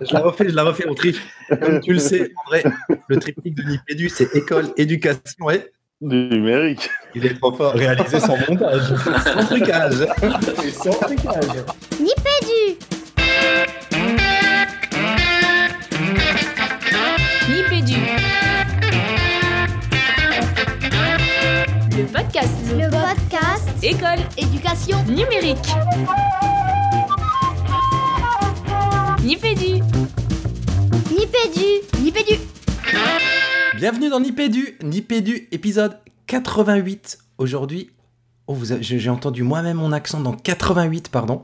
je la refais, je la refais, on triche. Comme tu le sais, André, le triptyque de Nipédu, c'est école, éducation et numérique. Il est trop fort. Réaliser sans montage. sans trucage. sans trucage. Nipédu Nipédu. Le podcast. Le podcast École. Éducation Numérique. Nipédu. Nipédu Nipédu Bienvenue dans Nipédu, Nipédu épisode 88. Aujourd'hui, oh, j'ai entendu moi-même mon accent dans 88, pardon.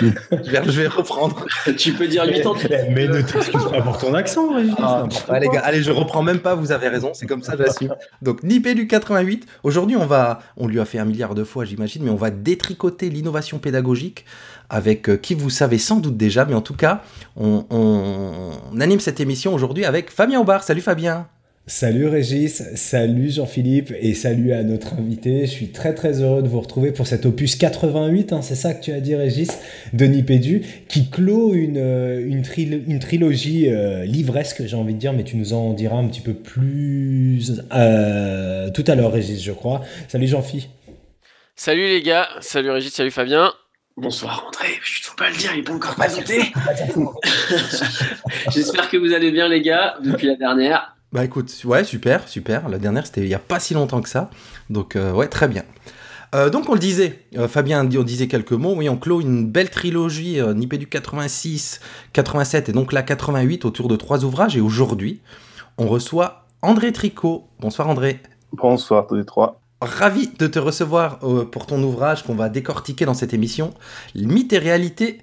je, vais, je vais reprendre. Tu peux dire 8 ans. Mais ne t'excuse pas pour ton accent, Régis. Ah, ouais, les gars, allez, je reprends même pas, vous avez raison, c'est comme ça, j'assume. Donc, Nipédu 88. Aujourd'hui, on va, on lui a fait un milliard de fois, j'imagine, mais on va détricoter l'innovation pédagogique avec euh, qui vous savez sans doute déjà, mais en tout cas, on, on- on anime cette émission aujourd'hui avec Fabien Aubard. Salut Fabien. Salut Régis, salut Jean-Philippe et salut à notre invité. Je suis très très heureux de vous retrouver pour cet opus 88, hein, c'est ça que tu as dit Régis, de Nipédu, qui clôt une, euh, une, trilo- une trilogie euh, livresque, j'ai envie de dire, mais tu nous en diras un petit peu plus euh, tout à l'heure Régis, je crois. Salut Jean-Phi. Salut les gars, salut Régis, salut Fabien. Bonsoir André, il faut pas le dire, il est pas encore présenté. J'espère que vous allez bien les gars, depuis la dernière. Bah écoute, ouais, super, super. La dernière, c'était il n'y a pas si longtemps que ça. Donc, euh, ouais, très bien. Euh, donc, on le disait, euh, Fabien, on disait quelques mots. Oui, on clôt une belle trilogie, euh, Nipédu 86, 87 et donc là 88 autour de trois ouvrages. Et aujourd'hui, on reçoit André Tricot. Bonsoir André. Bonsoir tous les trois. Ravi de te recevoir euh, pour ton ouvrage qu'on va décortiquer dans cette émission, Mythes et réalité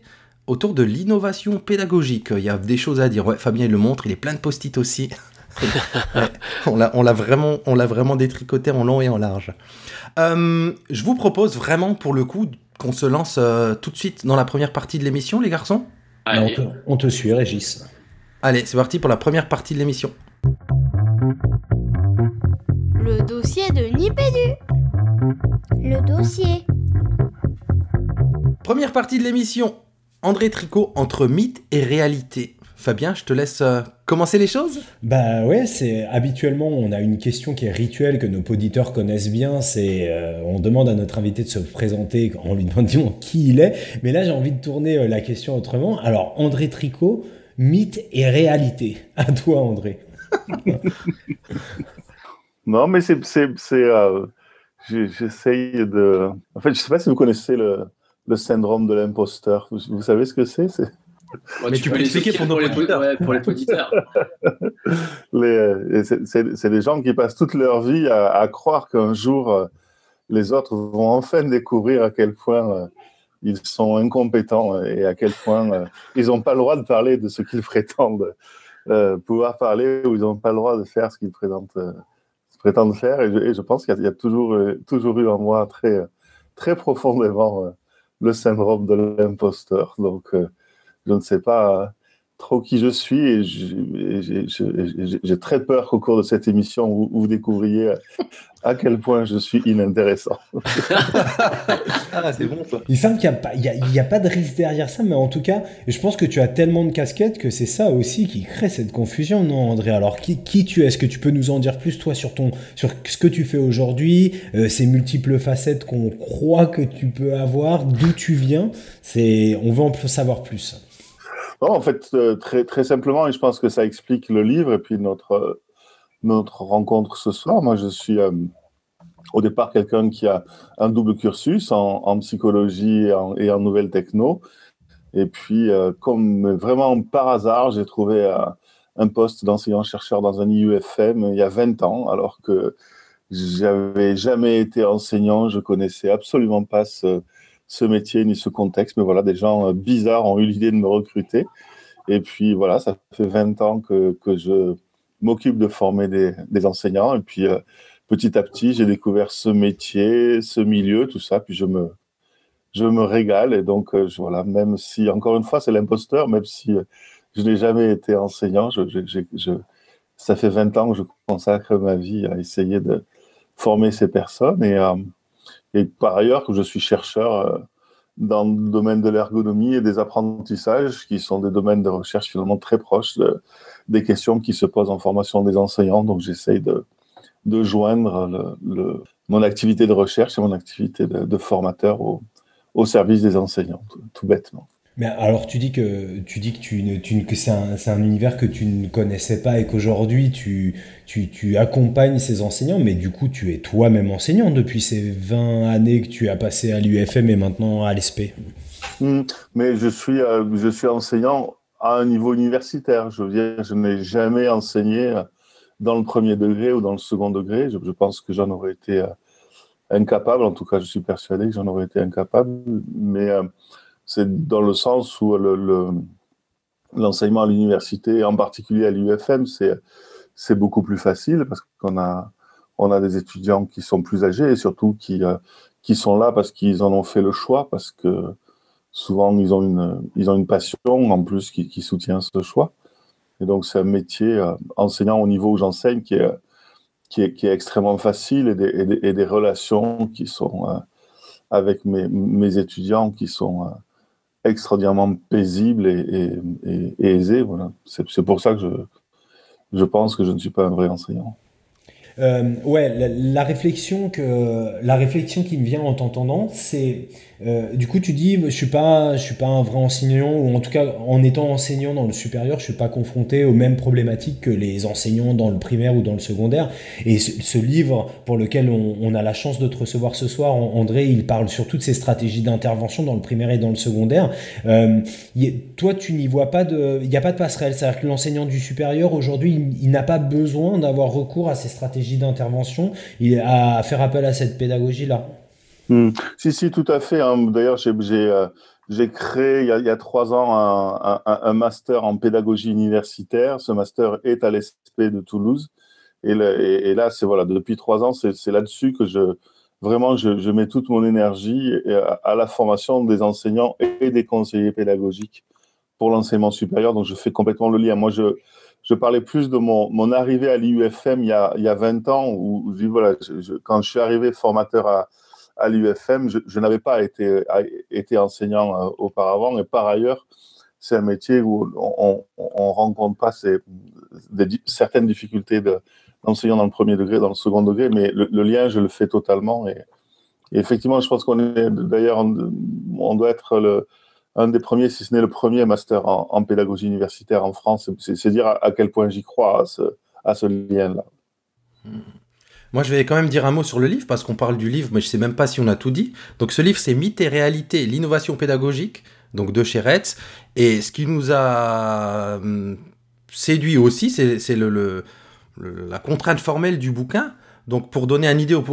autour de l'innovation pédagogique. Il y a des choses à dire. Ouais, Fabien il le montre, il est plein de post-it aussi. Ouais, on l'a, on vraiment, on l'a vraiment détricoté en long et en large. Euh, je vous propose vraiment pour le coup qu'on se lance euh, tout de suite dans la première partie de l'émission, les garçons. on, Allez, te, on te suit Régis. Allez, c'est parti pour la première partie de l'émission. Le dossier de Nipédu Le dossier Première partie de l'émission. André Tricot entre mythe et réalité. Fabien, je te laisse euh, commencer les choses. Bah ouais, c'est habituellement on a une question qui est rituelle que nos auditeurs connaissent bien, c'est euh, on demande à notre invité de se présenter en lui demandant qui il est, mais là j'ai envie de tourner euh, la question autrement. Alors André Tricot, mythe et réalité. À toi André. Non, mais c'est. c'est, c'est, euh, J'essaye de. En fait, je sais pas si vous connaissez le, le syndrome de l'imposteur. Vous, vous savez ce que c'est? Ouais, Mais tu peux les expliquer pour nos les auditeurs. ouais, pour les auditeurs. les, euh, c'est- des gens qui passent toute leur vie à, à croire qu'un jour, euh, les autres vont enfin découvrir à quel point euh, ils sont incompétents et à quel point euh, ils n'ont pas le droit de parler de ce qu'ils prétendent euh, pouvoir parler ou ils n'ont pas le droit de faire ce qu'ils présentent, euh, se prétendent faire. Et je, je pense qu'il y y a toujours, euh, toujours eu en moi très, très profondément euh, le syndrome de l'imposteur. Donc, euh, je ne sais pas trop qui je suis et j'ai- très peur qu'au cours de cette émission, vous, vous découvriez à quel point je suis inintéressant. Ah, c'est bon ça. Il semble qu'il n'y a, pas- a, a de risque derrière ça, mais en tout cas, je pense que tu as tellement de casquettes que c'est ça aussi qui crée cette confusion, non André? Alors qui, qui tu es? Est-ce que tu peux nous en dire plus toi sur, ton, sur ce que tu fais aujourd'hui, euh, ces multiples facettes qu'on croit que tu peux avoir, d'où tu viens? C'est, On veut en plus savoir plus. En fait, euh, très, simplement, et je pense que ça explique le livre et puis notre, euh, notre rencontre ce soir. Moi, je suis euh, au départ quelqu'un qui a un double cursus en, psychologie et en, nouvelles techno. Et puis, comme vraiment par hasard, j'ai trouvé un poste d'enseignant-chercheur dans un IUFM il y a 20 ans, alors que j'avais jamais été enseignant, je connaissais absolument pas ce, ce métier ni ce contexte, mais voilà, des gens euh, bizarres ont eu l'idée de me recruter. Et puis voilà, ça fait 20 ans que, que je m'occupe de former des, enseignants. Et puis euh, petit à petit, j'ai découvert ce métier, ce milieu, tout ça. Puis je me, je me régale. Et donc, euh, voilà, même si, encore une fois, c'est l'imposteur, même si je n'ai jamais été enseignant, ça fait 20 ans que je consacre ma vie à essayer de former ces personnes. Et, et par ailleurs, je suis chercheur euh, dans le domaine de l'ergonomie et des apprentissages, qui sont des domaines de recherche finalement très proches des questions qui se posent en formation des enseignants. Donc j'essaye de, joindre mon activité de recherche et mon activité de, formateur au, service des enseignants, tout, bêtement. Mais alors tu dis que tu dis que tu, tu que c'est un, un, univers que tu ne connaissais pas et qu'aujourd'hui tu, tu, tu, accompagnes ces enseignants, mais du coup tu es toi-même enseignant depuis ces 20 années que tu as passé à l'UFM et maintenant à l'ESP. Hmm. mais je suis, euh, je suis enseignant à un niveau universitaire. Je veux dire, je n'ai jamais enseigné dans le premier degré ou dans le second degré. Je, pense que j'en aurais été euh, incapable. En tout cas, je suis persuadé que j'en aurais été incapable. Mais euh, c'est dans le sens où l'enseignement à l'université, en particulier à l'UFM, c'est beaucoup plus facile parce qu'on a, on a des étudiants qui sont plus âgés et surtout qui, euh, qui sont là parce qu'ils en ont fait le choix, parce que souvent ils ont une, ils ont une passion en plus qui, soutient ce choix. Et donc, c'est un métier euh, enseignant au niveau où j'enseigne qui est, qui, est, extrêmement facile et des, et des, relations qui sont euh, avec mes, mes, étudiants qui sont extraordinairement paisibles et, aisées. Voilà. C'est pour ça que je, je pense que je ne suis pas un vrai enseignant. Euh, ouais, la, réflexion que la réflexion qui me vient en t'entendant, c'est euh, du coup, tu dis, je suis pas, je suis pas un vrai enseignant, ou en tout cas, en étant enseignant dans le supérieur, je suis pas confronté aux mêmes problématiques que les enseignants dans le primaire ou dans le secondaire. Et ce, livre pour lequel on, a la chance de te recevoir ce soir, André, il parle sur toutes ces stratégies d'intervention dans le primaire et dans le secondaire. Euh, toi, tu n'y vois pas de, il n'y a pas de passerelle. C'est-à-dire que l'enseignant du supérieur aujourd'hui, il, il n'a pas besoin d'avoir recours à ces stratégies d'intervention, à faire appel à cette pédagogie là. Hmm. Si, si, tout à fait. Hein. D'ailleurs, j'ai euh, créé il y, a, trois ans un, master en pédagogie universitaire. Ce master est à l'ESP de Toulouse. Et, et, là, c'est voilà, depuis trois ans, c'est là-dessus que je vraiment je, mets toute mon énergie à, la formation des enseignants et des conseillers pédagogiques pour l'enseignement supérieur. Donc, je fais complètement le lien. Moi, je, je parlais plus de mon, arrivée à l'IUFM il, y a, il y a 20 ans, où, voilà, quand je suis arrivé formateur à, à l'UFM. Je, n'avais pas été, enseignant euh, auparavant, et par ailleurs, c'est un métier où on ne rencontre pas certaines difficultés d'enseignant dans le premier degré, dans le second degré, mais le, lien, je le fais totalement. Et, effectivement, je pense qu'on est d'ailleurs, on, doit être le, un des premiers, si ce n'est le premier master en, pédagogie universitaire en France. C'est dire à, quel point j'y crois à ce, lien-là. Mmh. Moi, je vais quand même dire un mot sur le livre, parce qu'on parle du livre, mais je sais même pas si on a tout dit. Donc, ce livre, c'est Mythe et réalité, l'innovation pédagogique, donc de chez Retz. Et ce qui nous a hum, séduit aussi, c'est la contrainte formelle du bouquin. Donc, pour donner une idée aux,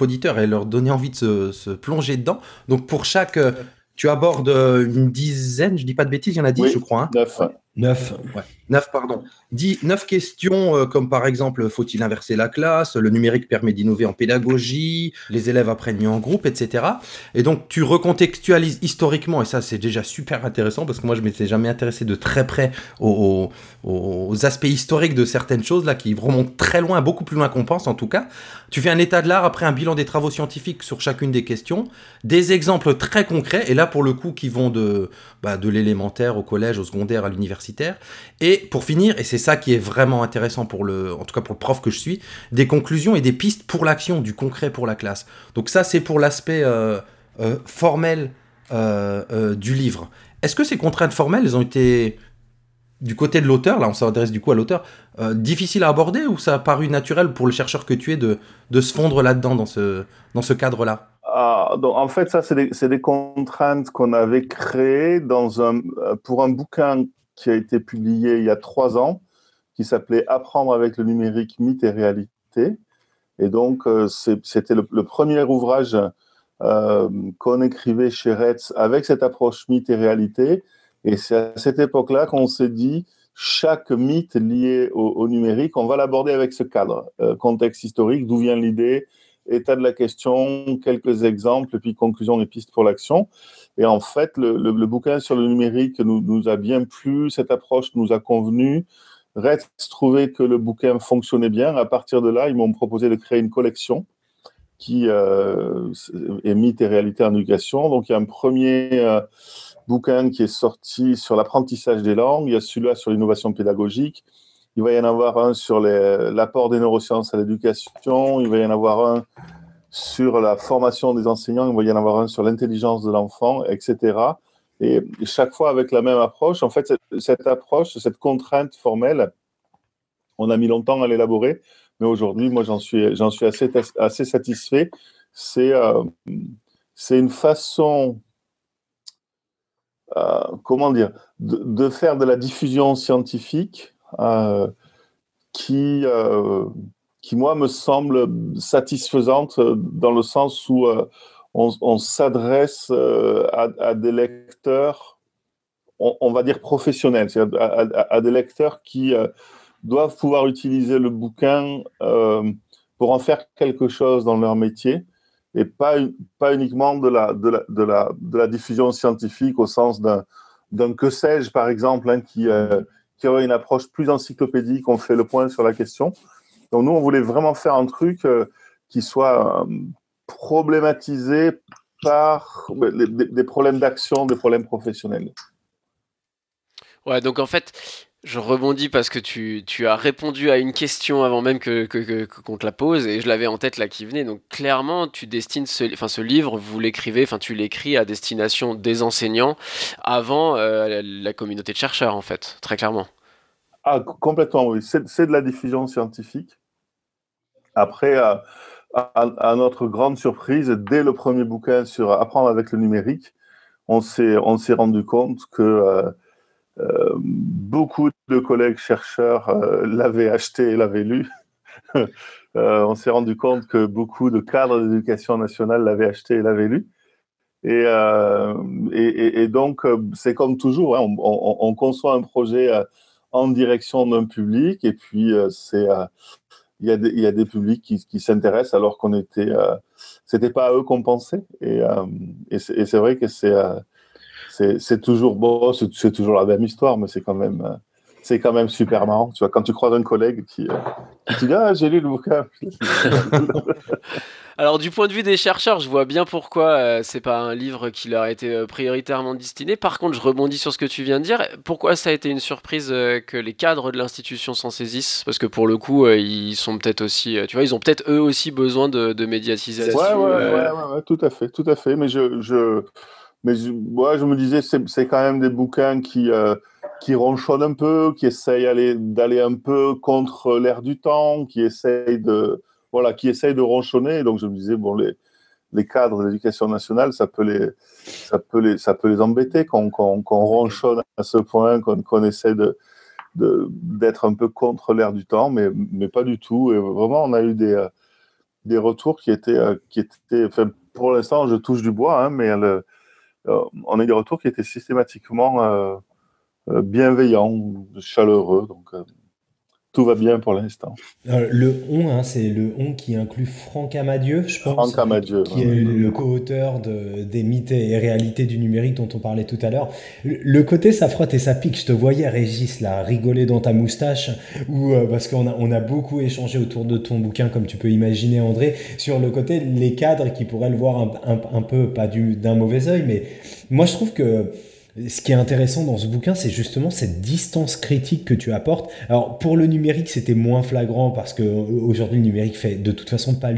auditeurs et leur donner envie de se, se, plonger dedans. Donc, pour chaque. Tu abordes euh, une dizaine, je dis pas de bêtises, il y en a dix, je crois. Hein. Neuf. Neuf, ouais. Neuf, pardon. Dix, neuf questions, euh, comme par exemple, faut-il inverser la classe Le numérique permet d'innover en pédagogie Les élèves apprennent mieux en groupe, etc. Et donc, tu recontextualises historiquement, et ça, c'est déjà super intéressant, parce que moi, je m'étais jamais intéressé de très près aux, aspects historiques de certaines choses, là, qui remontent très loin, beaucoup plus loin qu'on pense, en tout cas. Tu fais un état de l'art, après un bilan des travaux scientifiques sur chacune des questions, des exemples très concrets, et là, pour le coup, qui vont de, bah, de l'élémentaire au collège, au secondaire, à l'université, et pour finir, et c'est ça qui est vraiment intéressant pour le, en tout cas pour le prof que je suis, des conclusions et des pistes pour l'action, du concret pour la classe. Donc ça, c'est pour l'aspect euh, euh, formel euh, du livre. Est-ce que ces contraintes formelles, elles ont été du côté de l'auteur, là on s'adresse du coup à l'auteur, difficiles à aborder ou ça a paru naturel pour le chercheur que tu es de, de se fondre là-dedans, dans ce, dans ce cadre-là? Ah, en fait, ça, c'est des, des, contraintes qu'on avait créées dans un, pour un bouquin qui a été publié il y a trois ans, qui s'appelait Apprendre avec le numérique, mythe et réalité. Et donc, euh, c'était le, premier ouvrage euh, qu'on écrivait chez Retz avec cette approche mythe et réalité. Et c'est à cette époque-là qu'on s'est dit, chaque mythe lié au, numérique, on va l'aborder avec ce cadre, euh, contexte historique, d'où vient l'idée, état de la question, quelques exemples, puis conclusion et pistes pour l'action. Et en fait, le, bouquin sur le numérique nous, a bien plu, cette approche nous a convenu. Reste trouvait que le bouquin fonctionnait bien. À partir de là, ils m'ont proposé de créer une collection qui est mythe et réalité en éducation. Donc, il y a un premier bouquin qui est sorti sur l'apprentissage des langues. Il y a celui-là sur l'innovation pédagogique. Il va y en avoir un sur l'apport des neurosciences à l'éducation. Il va y en avoir un sur la formation des enseignants. Il va y en avoir un sur l'intelligence de l'enfant, etc. Et chaque fois avec la même approche. En fait, cette, approche, cette contrainte formelle, on a mis longtemps à l'élaborer, mais aujourd'hui, moi, j'en suis, j'en suis assez, assez satisfait. C'est, euh, c'est une façon, euh, comment dire, de, faire de la diffusion scientifique euh, qui, qui, moi, me semble satisfaisante dans le sens où on, s'adresse à, des lecteurs, on, va dire professionnels, à, à, des lecteurs qui doivent pouvoir utiliser le bouquin euh, pour en faire quelque chose dans leur métier et pas, pas uniquement de la, de, la, de, la, diffusion scientifique au sens d'un que sais-je, par exemple, hein, qui, euh, qui aurait une approche plus encyclopédique, on fait le point sur la question. Donc nous, on voulait vraiment faire un truc euh, qui soit problématisé par des, des problèmes d'action, des problèmes professionnels. Ouais, donc en fait, je rebondis parce que tu, tu, as répondu à une question avant même que, que, qu'on te la pose et je l'avais en tête là qui venait. Donc clairement, tu destines ce, enfin, ce livre, vous l'écrivez, enfin tu l'écris à destination des enseignants avant euh, la communauté de chercheurs en fait, très clairement. Ah, complètement, oui. C'est, c'est de la diffusion scientifique. Après, à, à, notre grande surprise, dès le premier bouquin sur apprendre avec le numérique, on s'est, on rendu compte que euh, euh, beaucoup de collègues chercheurs euh, l'avaient acheté et l'avaient lu. Euh, on s'est rendu compte que beaucoup de cadres d'éducation nationale l'avaient acheté et l'avaient lu. Et, et, donc, c'est comme toujours, hein, on, conçoit un projet en direction d'un public, et puis c'est il y, a des, il y a des publics qui, qui s'intéressent alors qu'on était, c'était pas à eux qu'on pensait, et, et c'est vrai que c'est c'est toujours bon, c'est toujours la même histoire, mais c'est quand même euh, c'est quand même super marrant. Tu vois, quand tu croises un collègue qui, euh, qui dit ah j'ai lu le bouquin. Alors du point de vue des chercheurs, je vois bien pourquoi euh, c'est pas un livre qui leur a été prioritairement destiné. Par contre, je rebondis sur ce que tu viens de dire. Pourquoi ça a été une surprise que les cadres de l'institution s'en saisissent? Parce que pour le coup, ils sont peut-être aussi, tu vois, ils ont peut-être eux aussi besoin de, de médiatisation. Ouais, ouais, ouais, ouais, tout à fait, tout à fait. Mais je, je mais je, je me disais, c'est quand même des bouquins qui, euh, qui ronchonnent un peu, qui essayent d'aller un peu contre l'air du temps, qui essayent de, voilà, qui essayent de ronchonner. Donc je me disais, bon, les, les cadres de l'éducation nationale, ça peut les, ça peut les, ça peut les embêter qu'on ronchonne à ce point, qu'on essaie de d'être un peu contre l'air du temps, mais, mais pas du tout. Et vraiment, on a eu des, des retours qui étaient, qui étaient enfin, pour l'instant, je touche du bois, hein, mais euh, on a eu des retours qui étaient systématiquement euh, euh, bienveillants, chaleureux. Donc, tout va bien pour l'instant. Le on, hein, c'est le on qui inclut Franck Amadieu, je pense. Franck Amadieu. Qui est le co-auteur de, des mythes et réalités du numérique dont on parlait tout à l'heure. Le côté ça frotte et ça pique, je te voyais Régis là, rigoler dans ta moustache, ou parce qu'on a, on a beaucoup échangé autour de ton bouquin, comme tu peux imaginer André, sur le côté les cadres qui pourraient le voir un, un, un peu, pas d'un mauvais oeil, mais moi je trouve que ce qui est intéressant dans ce bouquin, c'est justement cette distance critique que tu apportes. Alors pour le numérique, c'était moins flagrant parce que euh, aujourd'hui le numérique fait de toute façon pas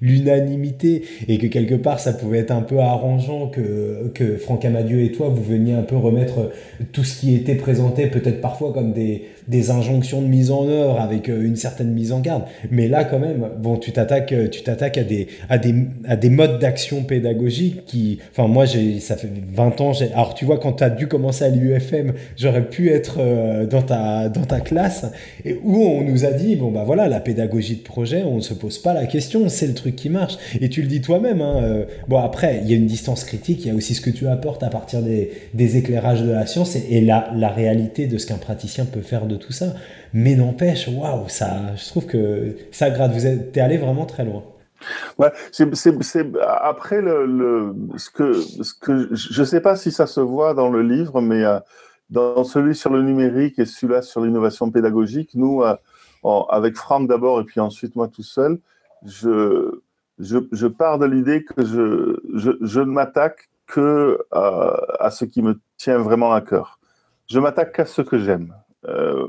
l'unanimité et que quelque part ça pouvait être un peu arrangeant que, que Franck Amadieu et toi vous veniez un peu remettre tout ce qui était présenté peut-être parfois comme des, des injonctions de mise en œuvre avec euh, une certaine mise en garde. Mais là quand même, bon, tu t'attaques, euh, tu t'attaques à des, à des, à des modes d'action pédagogique qui, enfin moi ça fait 20 ans, j'ai, alors tu vois, quand tu as dû commencer à l'UFM, j'aurais pu être euh, dans, ta, dans ta classe, et où on nous a dit, bon, bah voilà, la pédagogie de projet, on ne se pose pas la question, c'est le truc qui marche. Et tu le dis toi-même. Hein, euh, bon, après, il y a une distance critique, il y a aussi ce que tu apportes à partir des, éclairages de la science et, la, la réalité de ce qu'un praticien peut faire de tout ça. Mais n'empêche, waouh, ça, je trouve que ça grade. Vous êtes, es allé vraiment très loin. Après le, ce que, ce que je ne sais pas si ça se voit dans le livre, mais euh, dans celui sur le numérique et celui-là sur l'innovation pédagogique, nous, euh, avec Franck d'abord et puis ensuite moi tout seul, je, je, pars de l'idée que je, je, ne m'attaque que à, ce qui me tient vraiment à cœur. Je m'attaque qu'à ce que j'aime. Euh,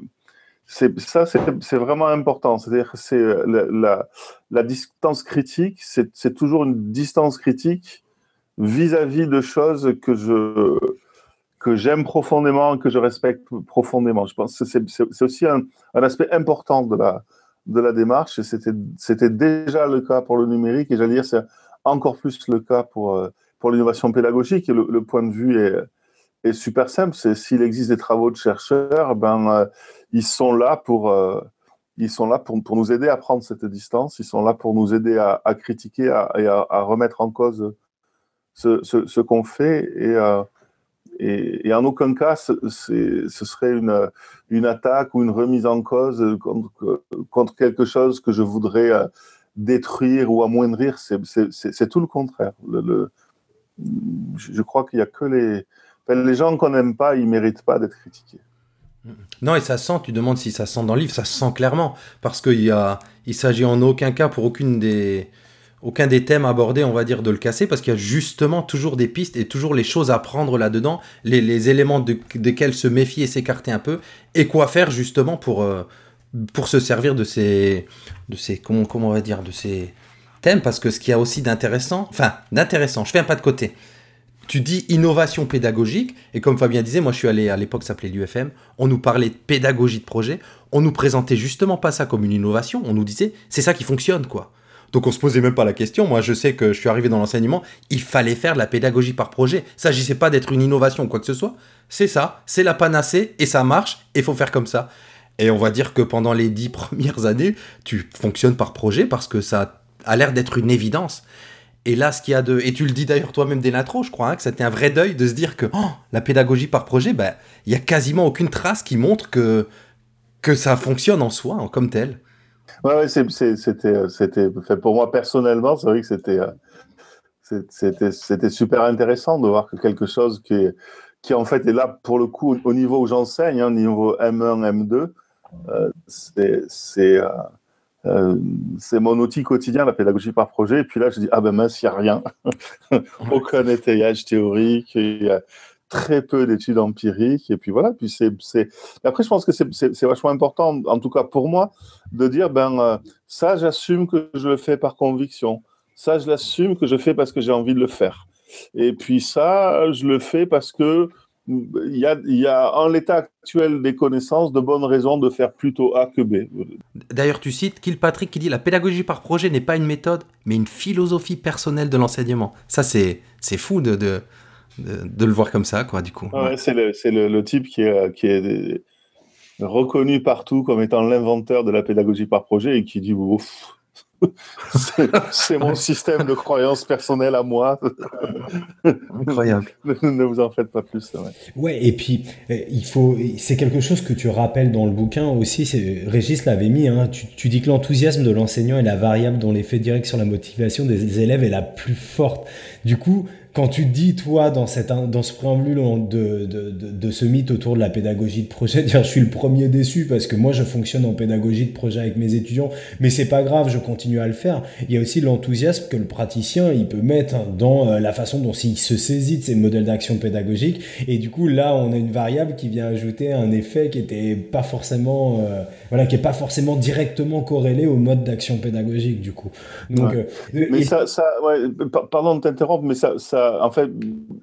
ça, c'est vraiment important. C'est-à-dire que c'est la, la, distance critique, c'est toujours une distance critique vis-à-vis de choses que je que j'aime profondément, que je respecte profondément. Je pense que c'est aussi un, aspect important de la, de la démarche. C'était déjà le cas pour le numérique. Et j'allais dire, c'est encore plus le cas pour, euh, pour l'innovation pédagogique. Et le, point de vue est, est super simple. C'est s'il existe des travaux de chercheurs, ben, euh, ils sont là pour. Euh, ils sont là pour, pour, nous aider à prendre cette distance, ils sont là pour nous aider à, critiquer et à, remettre en cause ce, qu'on fait. Et, et, en aucun cas, ce serait une, une, attaque ou une remise en cause contre, contre quelque chose que je voudrais euh, détruire ou amoindrir. C'est tout le contraire. Je crois qu'il n'y a que les, les gens qu'on n'aime pas, ils ne méritent pas d'être critiqués. Non, et ça sent, tu demandes si ça sent dans le livre, ça sent clairement. Parce qu'il ne il s'agit en aucun cas pour aucune des, aucun des thèmes abordés, on va dire, de le casser, parce qu'il y a justement toujours des pistes et toujours les choses à prendre là-dedans, les, éléments desquels se méfier et s'écarter un peu, et quoi faire justement pour, euh, pour se servir de ces, de ces comment on va dire, de ces thèmes, parce que ce qu'il y a aussi d'intéressant, enfin, d'intéressant, je fais un pas de côté. Tu dis innovation pédagogique, et comme Fabien disait, moi je suis allé à l'époque, ça s'appelait l'UFM, on nous parlait de pédagogie de projet, on nous présentait justement pas ça comme une innovation, on nous disait c'est ça qui fonctionne quoi. Donc on se posait même pas la question. Moi, je sais que je suis arrivé dans l'enseignement, il fallait faire la pédagogie par projet. Il s'agissait pas d'être une innovation ou quoi que ce soit. C'est ça, c'est la panacée et ça marche et il faut faire comme ça. Et on va dire que pendant les dix premières années, tu fonctionnes par projet parce que ça a l'air d'être une évidence. Et là, ce qu'il y a de. Et tu le dis d'ailleurs toi-même l'intro, je crois, hein, que c'était un vrai deuil de se dire que oh, la pédagogie par projet, ben, il y a quasiment aucune trace qui montre que, que ça fonctionne en soi, comme tel. Ouais, c'était, c'était, pour moi personnellement, c'est vrai que c'était, euh, c'était, c'était super intéressant de voir que quelque chose qui, qui en fait est là pour le coup au niveau où j'enseigne, au hein, niveau M1, M2, euh, c'est, c'est, euh, c'est mon outil quotidien, la pédagogie par projet. Et puis là, je dis, ah ben mince, il n'y a rien. Aucun étayage théorique. Il y a très peu d'études empiriques. Et puis voilà. Puis c'est. Après, je pense que c'est, c'est, vachement important, en tout cas pour moi, de dire ben euh, ça, j'assume que je le fais par conviction. Ça, je l'assume que je fais parce que j'ai envie de le faire. Et puis ça, je le fais parce que il y a, il y a en l'état actuel des connaissances de bonnes raisons de faire plutôt A que B. D'ailleurs, tu cites Kilpatrick qui dit la pédagogie par projet n'est pas une méthode, mais une philosophie personnelle de l'enseignement. Ça, c'est, c'est fou de, de, de, le voir comme ça, quoi, du coup. c'est le, le, type qui est, qui est reconnu partout comme étant l'inventeur de la pédagogie par projet et qui dit ouf, c'est mon système de croyance personnelle à moi. Incroyable. ne, vous en faites pas plus. Ouais. et puis euh, il faut, c'est quelque chose que tu rappelles dans le bouquin aussi. Régis l'avait mis. Hein, tu, tu, dis que l'enthousiasme de l'enseignant est la variable dont l'effet direct sur la motivation des élèves est la plus forte. Du coup, quand tu dis, toi, dans, cette, dans ce préambule de, de, de, ce mythe autour de la pédagogie de projet, dire je suis le premier déçu parce que moi je fonctionne en pédagogie de projet avec mes étudiants, mais c'est pas grave, je continue à le faire. Il y a aussi l'enthousiasme que le praticien il peut mettre dans euh, la façon dont il se saisit de ces modèles d'action pédagogique. Et du coup, là, on a une variable qui vient ajouter un effet qui était pas forcément, euh, voilà, qui est pas forcément directement corrélé au mode d'action pédagogique, du coup. Donc, euh, mais ça, ça ouais, pardon de t'interrompre, mais ça, ça en fait,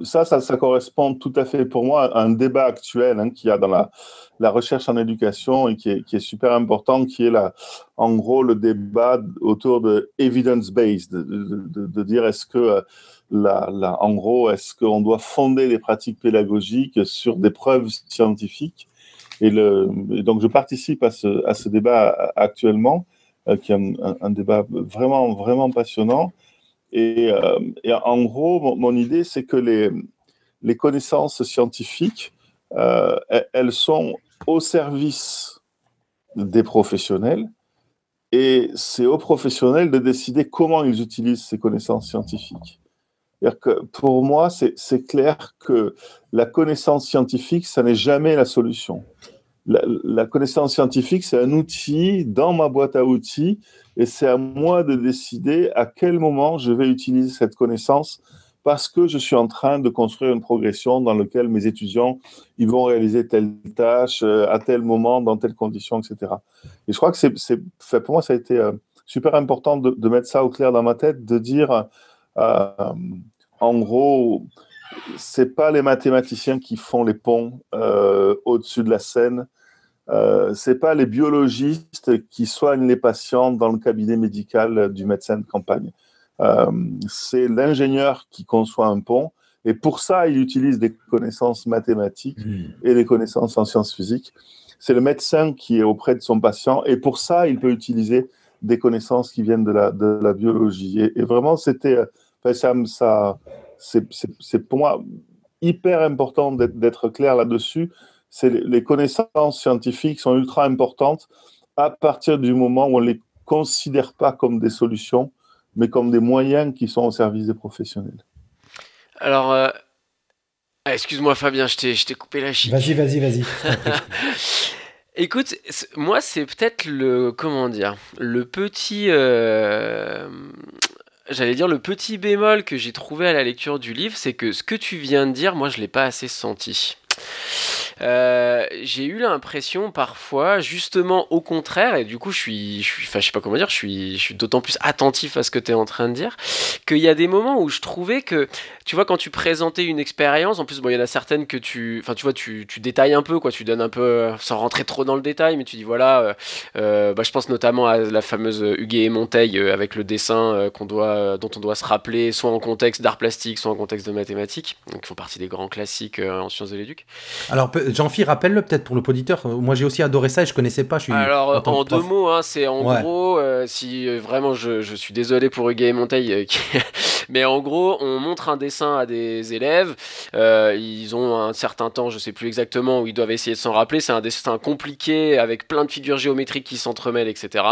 ça, ça, correspond tout à fait pour moi à un débat actuel hein, qu'il y a dans la, recherche en éducation et qui est, super important, qui est la, en gros le débat autour de evidence-based, de, dire est-ce que, euh, la, en gros, est-ce qu'on doit fonder les pratiques pédagogiques sur des preuves scientifiques? Et, donc je participe à ce, à ce débat actuellement, euh, qui est un, un, débat vraiment, vraiment passionnant. Euh, et, en gros, mon, idée, c'est que les, connaissances scientifiques, euh, elles sont au service des professionnels et c'est aux professionnels de décider comment ils utilisent ces connaissances scientifiques. Que pour moi, c'est clair que la connaissance scientifique, ça n'est jamais la solution. La connaissance scientifique, c'est un outil dans ma boîte à outils et c'est à moi de décider à quel moment je vais utiliser cette connaissance parce que je suis en train de construire une progression dans laquelle mes étudiants ils vont réaliser telle tâche euh, à tel moment, dans telles conditions, etc. Et je crois que pour moi, ça a été euh, super important de, mettre ça au clair dans ma tête, de dire, euh, en gros, c'est pas les mathématiciens qui font les ponts au-dessus de la scène. Euh, c'est pas les biologistes qui soignent les patients dans le cabinet médical du médecin de campagne. Euh, c'est l'ingénieur qui conçoit un pont. Et pour ça, il utilise des connaissances mathématiques mmh. et des connaissances en sciences physiques. C'est le médecin qui est auprès de son patient. Et pour ça, il peut utiliser des connaissances qui viennent de la, de la biologie. Et, et vraiment, c'était, enfin, ça, ça, c'est pour moi hyper important d'être clair là-dessus. Les connaissances scientifiques sont ultra importantes à partir du moment où on ne les considère pas comme des solutions, mais comme des moyens qui sont au service des professionnels. Alors, euh, ah, excuse-moi Fabien, je t'ai coupé la chic. Vas-y, vas-y, vas-y. Écoute, moi c'est peut-être le comment dire le petit euh, j'allais dire le petit bémol que j'ai trouvé à la lecture du livre, c'est que ce que tu viens de dire, moi je l'ai pas assez senti. Euh, j'ai eu l'impression parfois, justement au contraire, et du coup je suis, je suis, enfin je sais pas comment dire, je suis, d'autant plus attentif à ce que tu es en train de dire, qu'il y a des moments où je trouvais que, tu vois, quand tu présentais une expérience, en plus, bon, il y en a certaines que tu, enfin tu vois, tu, détailles un peu, quoi, tu donnes un peu, sans rentrer trop dans le détail, mais tu dis voilà, euh, euh bah, je pense notamment à la fameuse Huguet et Monteil euh, avec le dessin qu'on doit, dont on doit se rappeler, soit en contexte d'art plastique, soit en contexte de mathématiques, donc ils font partie des grands classiques en sciences de l'éduc. Alors Jean-Philippe, rappelle-le peut-être pour le poditeur. Moi, j'ai aussi adoré ça et je connaissais pas. Je suis Alors, en, deux mots, hein, c'est en gros, euh, si euh, vraiment, je, je, suis désolé pour Hugues et Monteil, euh, mais en gros, on montre un dessin à des élèves. ils ont un certain temps, je sais plus exactement, où ils doivent essayer de s'en rappeler. C'est un dessin compliqué avec plein de figures géométriques qui s'entremêlent, etc.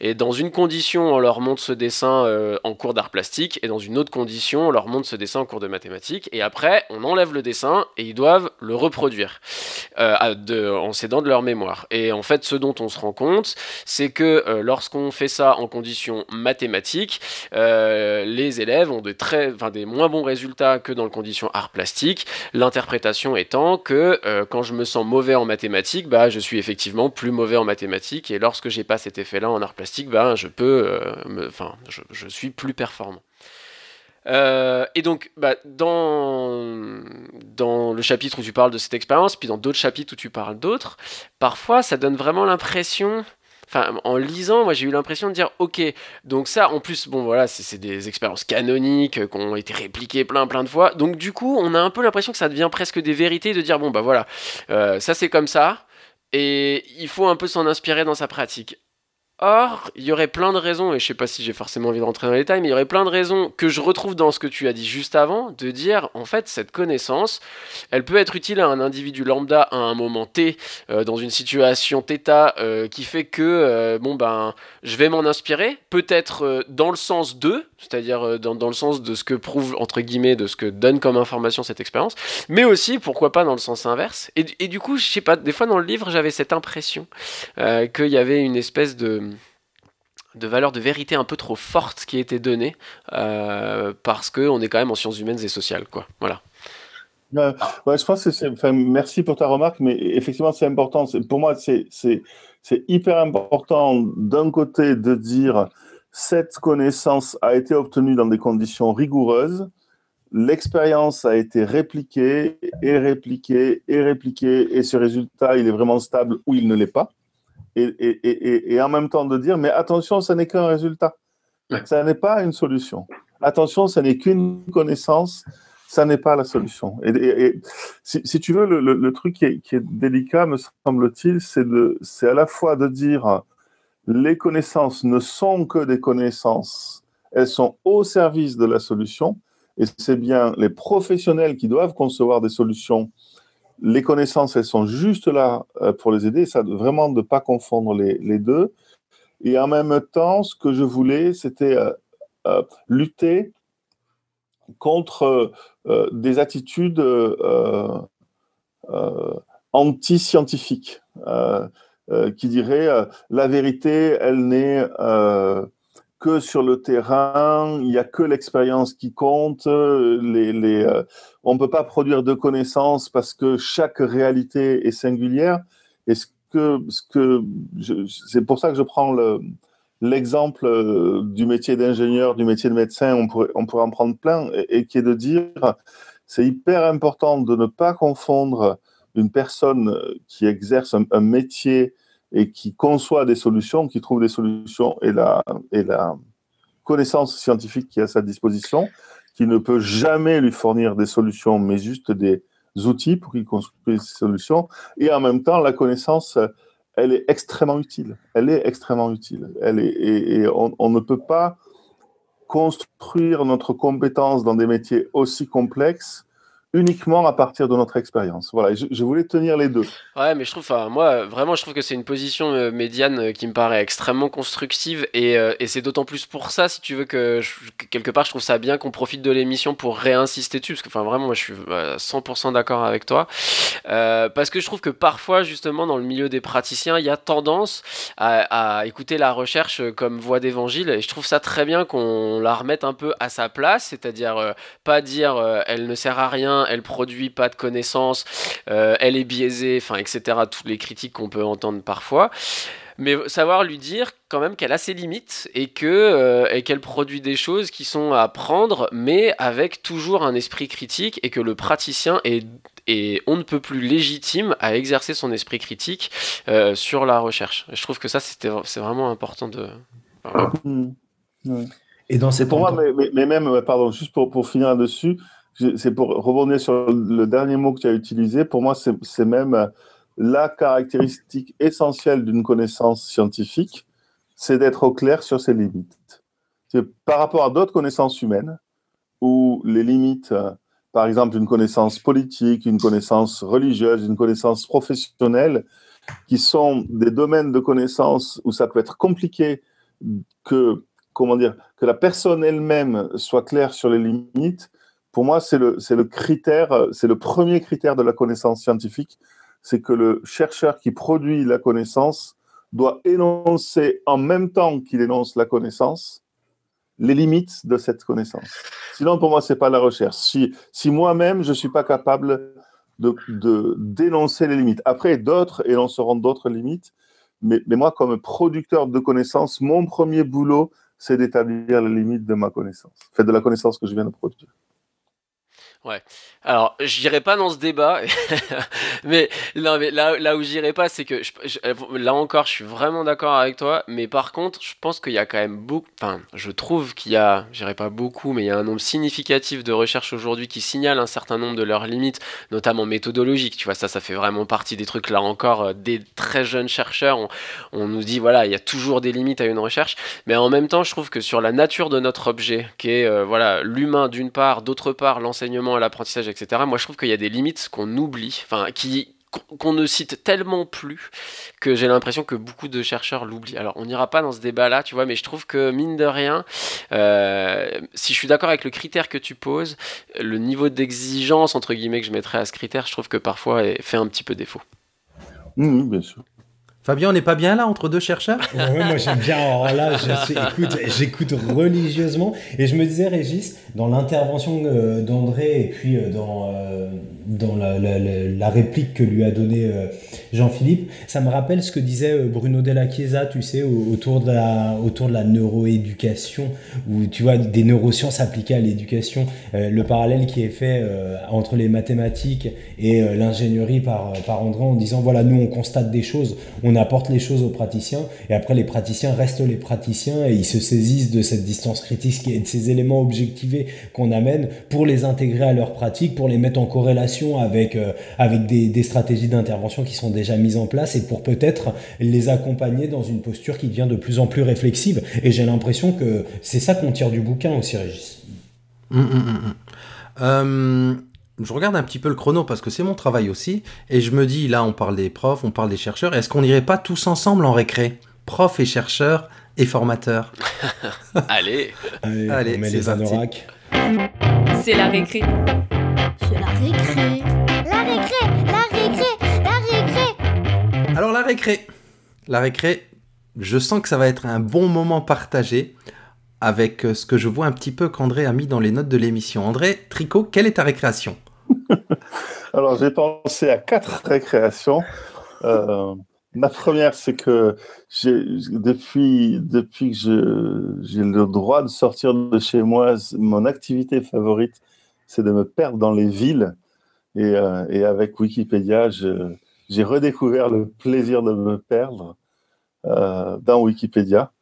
Et dans une condition, on leur montre ce dessin en cours d'art plastique, et dans une autre condition, on leur montre ce dessin en cours de mathématiques. Et après, on enlève le dessin et ils doivent le reproduire. Euh, en s'aidant de leur mémoire. Et en fait, ce dont on se rend compte, c'est que euh, lorsqu'on fait ça en conditions mathématiques, euh, les élèves ont très, des moins bons résultats que dans les conditions art plastique. L'interprétation étant que quand je me sens mauvais en mathématiques, bah, je suis effectivement plus mauvais en mathématiques. Et lorsque j'ai pas cet effet-là en art plastique, bah, je peux, je suis plus performant. Euh, et donc, bah, dans, le chapitre où tu parles de cette expérience, puis dans d'autres chapitres où tu parles d'autres, parfois ça donne vraiment l'impression. Enfin, en lisant, moi j'ai eu l'impression de dire, ok, donc ça, en plus, bon voilà, c'est des expériences canoniques euh, qui ont été répliquées plein plein de fois. Donc du coup, on a un peu l'impression que ça devient presque des vérités de dire, bon bah voilà, euh, ça c'est comme ça, et il faut un peu s'en inspirer dans sa pratique. Or, il y aurait plein de raisons, et je sais pas si j'ai forcément envie de rentrer dans les détails, mais il y aurait plein de raisons que je retrouve dans ce que tu as dit juste avant, de dire, en fait, cette connaissance, elle peut être utile à un individu lambda à un moment T, euh, dans une situation θ, euh, qui fait que, euh, bon ben, je vais m'en inspirer, peut-être dans le sens de, c'est-à-dire dans, dans, le sens de ce que prouve, entre guillemets, de ce que donne comme information cette expérience, mais aussi, pourquoi pas, dans le sens inverse. Et, et du coup, je sais pas, des fois dans le livre, j'avais cette impression qu'il y avait une espèce de de valeur de vérité un peu trop forte qui était donnée euh, parce qu'on est quand même en sciences humaines et sociales. Quoi. Voilà. ouais, je pense que c'est. Enfin, merci pour ta remarque, mais effectivement, c'est important. Pour moi, c'est hyper important d'un côté de dire cette connaissance a été obtenue dans des conditions rigoureuses. L'expérience a été répliquée et répliquée et répliquée, et ce résultat, il est vraiment stable ou il ne l'est pas et, en même temps de dire, mais attention, ce n'est qu'un résultat. Ça n'est pas une solution. Attention, ce n'est qu'une connaissance, ça n'est pas la solution. Et, si, tu veux, le, truc qui est, délicat, me semble-t-il, c'est à la fois de dire les connaissances ne sont que des connaissances, elles sont au service de la solution, et c'est bien les professionnels qui doivent concevoir des solutions les connaissances, elles sont juste là euh, pour les aider, ça, vraiment de ne pas confondre les, deux. Et en même temps, ce que je voulais, c'était euh, euh, lutter contre des attitudes anti-scientifiques. Euh, qui dirait euh, la vérité, elle n'est euh, que sur le terrain, il n'y a que l'expérience qui compte, on ne peut pas produire de connaissances parce que chaque réalité est singulière. Et ce que, ce que c'est pour ça que je prends le, l'exemple du métier d'ingénieur, du métier de médecin, on pourrait, en prendre plein, et qui est de dire, c'est hyper important de ne pas confondre une personne qui exerce un, métier et qui conçoit des solutions, qui trouve des solutions, et la, et la connaissance scientifique qui est à sa disposition, qui ne peut jamais lui fournir des solutions, mais juste des outils pour qu'il construise des solutions, et en même temps, la connaissance, elle est extrêmement utile. Elle est extrêmement utile. Elle est, et, on ne peut pas construire notre compétence dans des métiers aussi complexes uniquement à partir de notre expérience. Voilà, je, voulais tenir les deux. Ouais, mais je trouve, moi, vraiment, je trouve que c'est une position euh, médiane euh, qui me paraît extrêmement constructive et, euh, et c'est d'autant plus pour ça, si tu veux, que quelque part, je trouve ça bien qu'on profite de l'émission pour réinsister dessus, parce que, enfin, vraiment, moi, je suis 100% d'accord avec toi, parce que je trouve que parfois, justement, dans le milieu des praticiens, il y a tendance à, à écouter la recherche comme voie d'évangile et je trouve ça très bien qu'on la remette un peu à sa place, c'est-à-dire pas dire elle ne sert à rien elle produit pas de connaissances, euh, elle est biaisée, enfin, etc. Toutes les critiques qu'on peut entendre parfois. Mais savoir lui dire quand même qu'elle a ses limites et que euh, et qu'elle produit des choses qui sont à prendre, mais avec toujours un esprit critique et que le praticien est et on ne peut plus légitime à exercer son esprit critique euh, sur la recherche. Je trouve que ça, c'était, c'est vraiment important de. Voilà. Mmh. Ouais. Et dans ces pour moi, mais, mais, mais, même, pardon, juste pour, pour finir là-dessus, c'est pour rebondir sur le dernier mot que tu as utilisé. Pour moi, c'est même la caractéristique essentielle d'une connaissance scientifique, c'est d'être au clair sur ses limites. Par rapport à d'autres connaissances humaines, où les limites, par exemple, d'une connaissance politique, une connaissance religieuse, une connaissance professionnelle, qui sont des domaines de connaissance où ça peut être compliqué que, comment dire, que la personne elle-même soit claire sur les limites, pour moi, c'est le, le critère, c'est le premier critère de la connaissance scientifique, c'est que le chercheur qui produit la connaissance doit énoncer en même temps qu'il énonce la connaissance les limites de cette connaissance. Sinon, pour moi, c'est pas la recherche. Si, si moi-même, je suis pas capable de, de dénoncer les limites. Après, d'autres énonceront d'autres limites, mais, mais moi, comme producteur de connaissances, mon premier boulot, c'est d'établir les limites de ma connaissance, fait de la connaissance que je viens de produire. Ouais. Alors, j'irai pas dans ce débat, mais, là, où j'irai pas, c'est que je, là encore, je suis vraiment d'accord avec toi, mais par contre, je pense qu'il y a quand même beaucoup, enfin, je trouve qu'il y a, j'irai pas beaucoup, mais il y a un nombre significatif de recherches aujourd'hui qui signalent un certain nombre de leurs limites, notamment méthodologiques. Tu vois, ça, ça fait vraiment partie des trucs là encore, euh, des très jeunes chercheurs, on, on nous dit voilà, il y a toujours des limites à une recherche, mais en même temps, je trouve que sur la nature de notre objet, qui est euh, voilà l'humain d'une part, d'autre part l'enseignement à l'apprentissage, etc. Moi, je trouve qu'il y a des limites qu'on oublie, enfin, qui qu'on ne cite tellement plus que j'ai l'impression que beaucoup de chercheurs l'oublient. Alors on n'ira pas dans ce débat-là, tu vois, mais je trouve que mine de rien, euh, si je suis d'accord avec le critère que tu poses, le niveau d'exigence entre guillemets que je mettrais à ce critère, je trouve que parfois fait un petit peu défaut. Mmh, bien sûr. Fabien, on n'est pas bien là entre deux chercheurs? Ouais, Moi j'aime bien. Alors là, j'écoute religieusement. Et je me disais, Régis, dans l'intervention euh, d'André et puis euh, dans, euh, dans la, la, la, la, réplique que lui a donnée Jean-Philippe, ça me rappelle ce que disait Bruno Della Chiesa, tu sais, autour de la, autour de la neuroéducation, ou tu vois, des neurosciences appliquées à l'éducation. Le parallèle qui est fait entre les mathématiques et l'ingénierie par, par André en disant voilà, nous on constate des choses, on apporte les choses aux praticiens, et après les praticiens restent les praticiens et ils se saisissent de cette distance critique et de ces éléments objectivés qu'on amène pour les intégrer à leur pratique, pour les mettre en corrélation avec, euh, des, stratégies d'intervention qui sont déjà mises en place et pour peut-être les accompagner dans une posture qui devient de plus en plus réflexive. Et j'ai l'impression que c'est ça qu'on tire du bouquin aussi, Régis. Mmh, mmh, mmh. Euh, je regarde un petit peu le chrono parce que c'est mon travail aussi. Et je me dis, là, on parle des profs, on parle des chercheurs. Est-ce qu'on n'irait pas tous ensemble en récré? Profs et chercheurs et formateurs Allez Allez, Allez on met les anoraks. C'est la récré. C'est la récré. La récré, la récré, la récré. Alors la récré. la récré, je sens que ça va être un bon moment partagé avec euh, ce que je vois un petit peu qu'André a mis dans les notes de l'émission. André, Tricot, quelle est ta récréation? Alors, j'ai pensé à quatre récréations. Euh, ma première, c'est que depuis, que j'ai le droit de sortir de chez moi, mon activité favorite, c'est de me perdre dans les villes. Et, euh, avec Wikipédia, j'ai redécouvert le plaisir de me perdre euh, dans Wikipédia.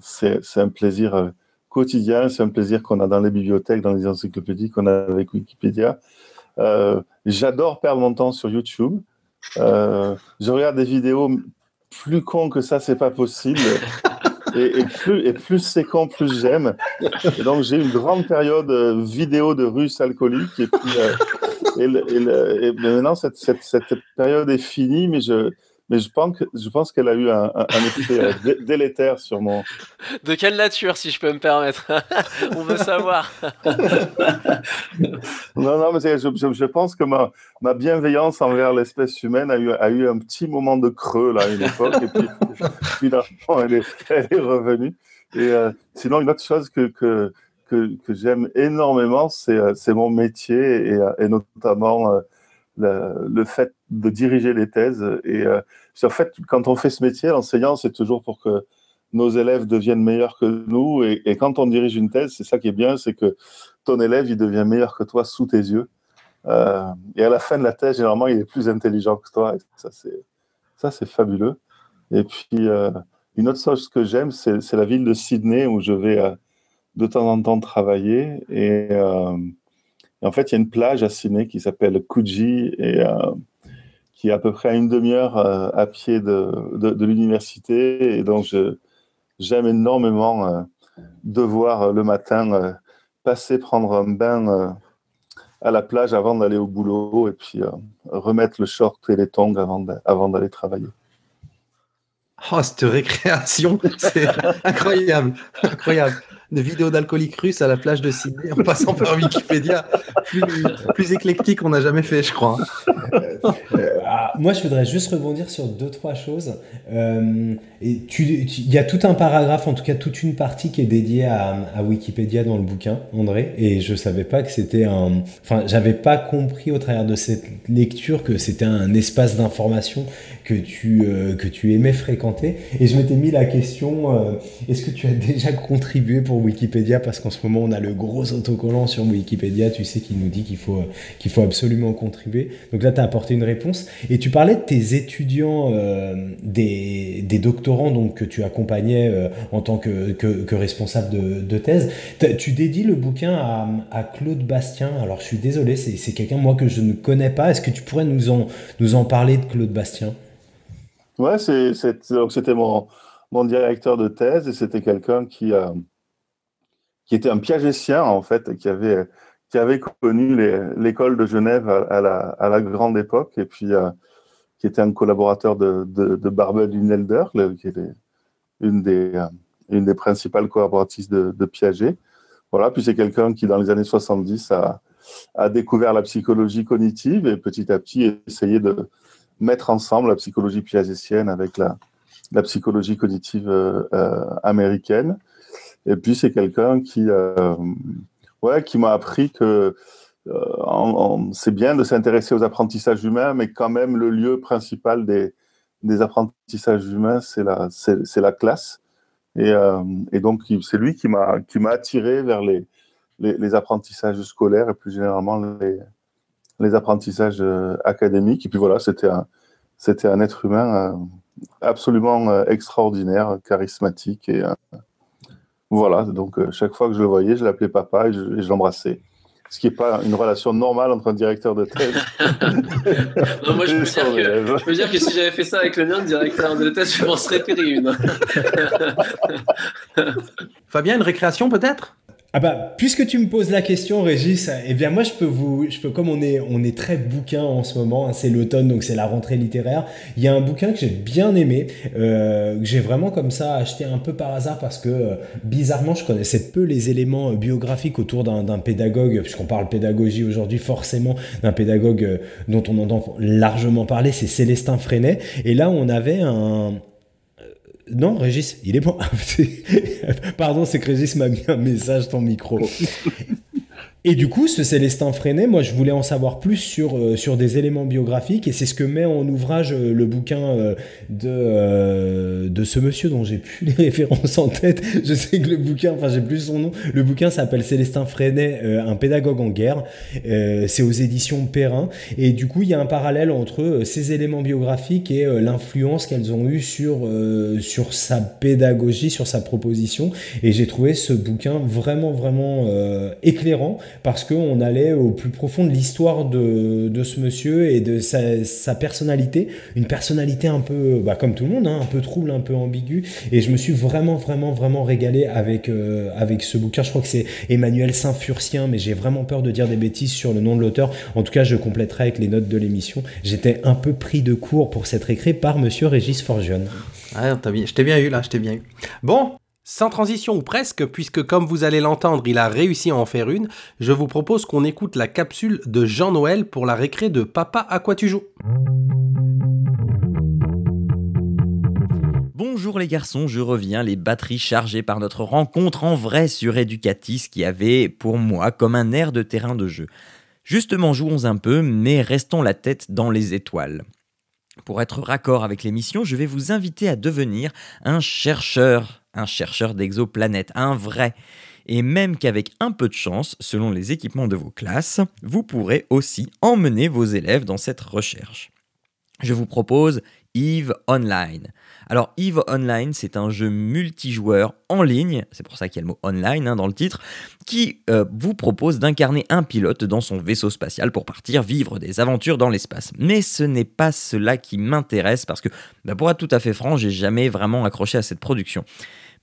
C'est un plaisir quotidien, c'est un plaisir qu'on a dans les bibliothèques, dans les encyclopédies, qu'on a avec Wikipédia. J'adore perdre mon temps sur YouTube. je regarde des vidéos plus cons que ça, c'est pas possible. Et, plus, et plus c'est con, plus j'aime. donc j'ai une grande période vidéo de Russes alcooliques. Et puis et, et, maintenant cette, cette, cette, période est finie, mais je, mais je pense, je pense qu'elle a eu un, effet euh, délétère sur mon. De quelle nature, si je peux me permettre? On veut savoir. non, non, mais je, je, pense que ma, ma bienveillance envers l'espèce humaine a eu, a eu un petit moment de creux là, à une époque, et puis finalement, elle est, elle est revenue. Et euh, sinon, une autre chose que, que, que, que j'aime énormément, c'est euh, mon métier, et, et notamment le, fait de diriger les thèses. Et euh, en fait, quand on fait ce métier, l'enseignant, c'est toujours pour que nos élèves deviennent meilleurs que nous. Et, quand on dirige une thèse, c'est ça qui est bien, c'est que ton élève, il devient meilleur que toi sous tes yeux. Euh, et à la fin de la thèse, généralement, il est plus intelligent que toi. Et ça, c'est ça, c'est fabuleux. Et puis, euh, une autre chose que j'aime, c'est la ville de Sydney où je vais de temps en temps travailler. Et en fait, il y a une plage à Sydney qui s'appelle Coogee et euh, qui est à peu près à une demi-heure euh, à pied de, l'université. Et donc, j'aime énormément euh, devoir le matin passer prendre un bain à la plage avant d'aller au boulot et puis remettre le short et les tongs avant d'aller travailler. Oh, cette récréation, c'est incroyable, incroyable de vidéos d'alcooliques russes à la plage de Sydney en passant par Wikipédia. Plus, éclectique qu'on n'a jamais fait, je crois. Euh, ah, moi, je voudrais juste rebondir sur deux, trois choses. Euh, il y a tout un paragraphe, en tout cas toute une partie qui est dédiée à, Wikipédia dans le bouquin, André, et je savais pas que c'était un... Enfin, j'avais pas compris au travers de cette lecture que c'était un espace d'information que tu, euh, que tu aimais fréquenter. Et je m'étais mis la question, est-ce que tu as déjà contribué pour Wikipédia? Parce qu'en ce moment on a le gros autocollant sur Wikipédia, tu sais, qui nous dit qu'il faut, qu'il faut absolument contribuer. Donc là, tu as apporté une réponse. Et tu parlais de tes étudiants, euh, des, des, doctorants donc, que tu accompagnais euh, en tant que, que, responsable de, de, thèse. Tu dédies le bouquin à, à, Claude Bastien. Alors je suis désolé, c'est quelqu'un moi que je ne connais pas. Est-ce que tu pourrais nous en, nous en parler de Claude Bastien? Ouais, c'était mon, mon directeur de thèse et c'était quelqu'un qui a qui était un piagétien, en fait, qui avait, qui avait connu l'école de Genève à, la, à, la, grande époque, et puis euh, qui était un collaborateur de, de, de Barbel qui était une des, euh, une des principales collaboratrices de, de Piaget. Voilà, puis c'est quelqu'un qui, dans les années 70, a, a découvert la psychologie cognitive et petit à petit essayé de mettre ensemble la psychologie piagétienne avec la, psychologie cognitive euh, euh américaine. Et puis, c'est quelqu'un qui, euh, ouais, qui m'a appris que c'est bien de s'intéresser aux apprentissages humains, mais quand même, le lieu principal des, apprentissages humains, c'est la, classe. Et, donc, c'est lui qui m'a, attiré vers les, les, apprentissages scolaires et plus généralement les, les apprentissages euh, académiques. Et puis voilà, c'était un, c'était un être humain euh, absolument euh, extraordinaire, charismatique et voilà, donc euh, chaque fois que je le voyais, je l'appelais papa et je, l'embrassais. Ce qui n'est pas une relation normale entre un directeur de thèse. non, moi, je peux, dire que, si j'avais fait ça avec le mien de directeur de thèse, je m'en serais pris une. Fabien, une récréation peut-être? Ah bah, puisque tu me poses la question, Régis, eh bien moi je peux vous, je peux comme on est, on est très bouquin en ce moment, hein, c'est l'automne donc c'est la rentrée littéraire. Il y a un bouquin que j'ai bien aimé, euh, que j'ai vraiment comme ça acheté un peu par hasard parce que euh, bizarrement je connaissais peu les éléments euh, biographiques autour d'un pédagogue, puisqu'on parle pédagogie aujourd'hui forcément d'un pédagogue dont on entend largement parler, c'est Célestin Freinet. Et là on avait un non, Régis, il est bon. Pardon, c'est que Régis m'a mis un message ton micro. Et du coup, ce Célestin Freinet, moi, je voulais en savoir plus sur, euh, sur des éléments biographiques, et c'est ce que met en ouvrage euh, le bouquin euh, de, de ce monsieur dont j'ai plus les références en tête. Je sais que le bouquin, enfin, j'ai plus son nom. Le bouquin s'appelle Célestin Freinet, un pédagogue en guerre. c'est aux éditions Perrin. Et du coup, il y a un parallèle entre ces éléments biographiques et l'influence qu'elles ont eue sur, sur sa pédagogie, sur sa proposition. Et j'ai trouvé ce bouquin vraiment, vraiment éclairant parce qu'on allait au plus profond de l'histoire de, de, ce monsieur et de sa, sa, personnalité, une personnalité un peu, bah, comme tout le monde, hein, un peu trouble, un peu ambigu, et je me suis vraiment, vraiment, vraiment régalé avec, euh, avec ce bouquin. Je crois que c'est Emmanuel Saint-Furcien, mais j'ai vraiment peur de dire des bêtises sur le nom de l'auteur. En tout cas, je compléterai avec les notes de l'émission. J'étais un peu pris de court pour s'être écrit par monsieur Régis Forgione. Ah, je t'ai bien eu là, je t'ai bien eu. Bon, sans transition ou presque, puisque comme vous allez l'entendre, il a réussi à en faire une, je vous propose qu'on écoute la capsule de Jean-Noël pour la récré de Papa à quoi tu joues. Bonjour les garçons, je reviens, les batteries chargées par notre rencontre en vrai sur Educatis qui avait pour moi comme un air de terrain de jeu. Justement, jouons un peu, mais restons la tête dans les étoiles. Pour être raccord avec l'émission, je vais vous inviter à devenir un chercheur un chercheur d'exoplanètes, un vrai. Et même qu'avec un peu de chance, selon les équipements de vos classes, vous pourrez aussi emmener vos élèves dans cette recherche. Je vous propose Eve Online. Alors Eve Online, c'est un jeu multijoueur en ligne, c'est pour ça qu'il y a le mot online hein, dans le titre, qui euh, vous propose d'incarner un pilote dans son vaisseau spatial pour partir vivre des aventures dans l'espace. Mais ce n'est pas cela qui m'intéresse parce que, bah, pour être tout à fait franc, j'ai jamais vraiment accroché à cette production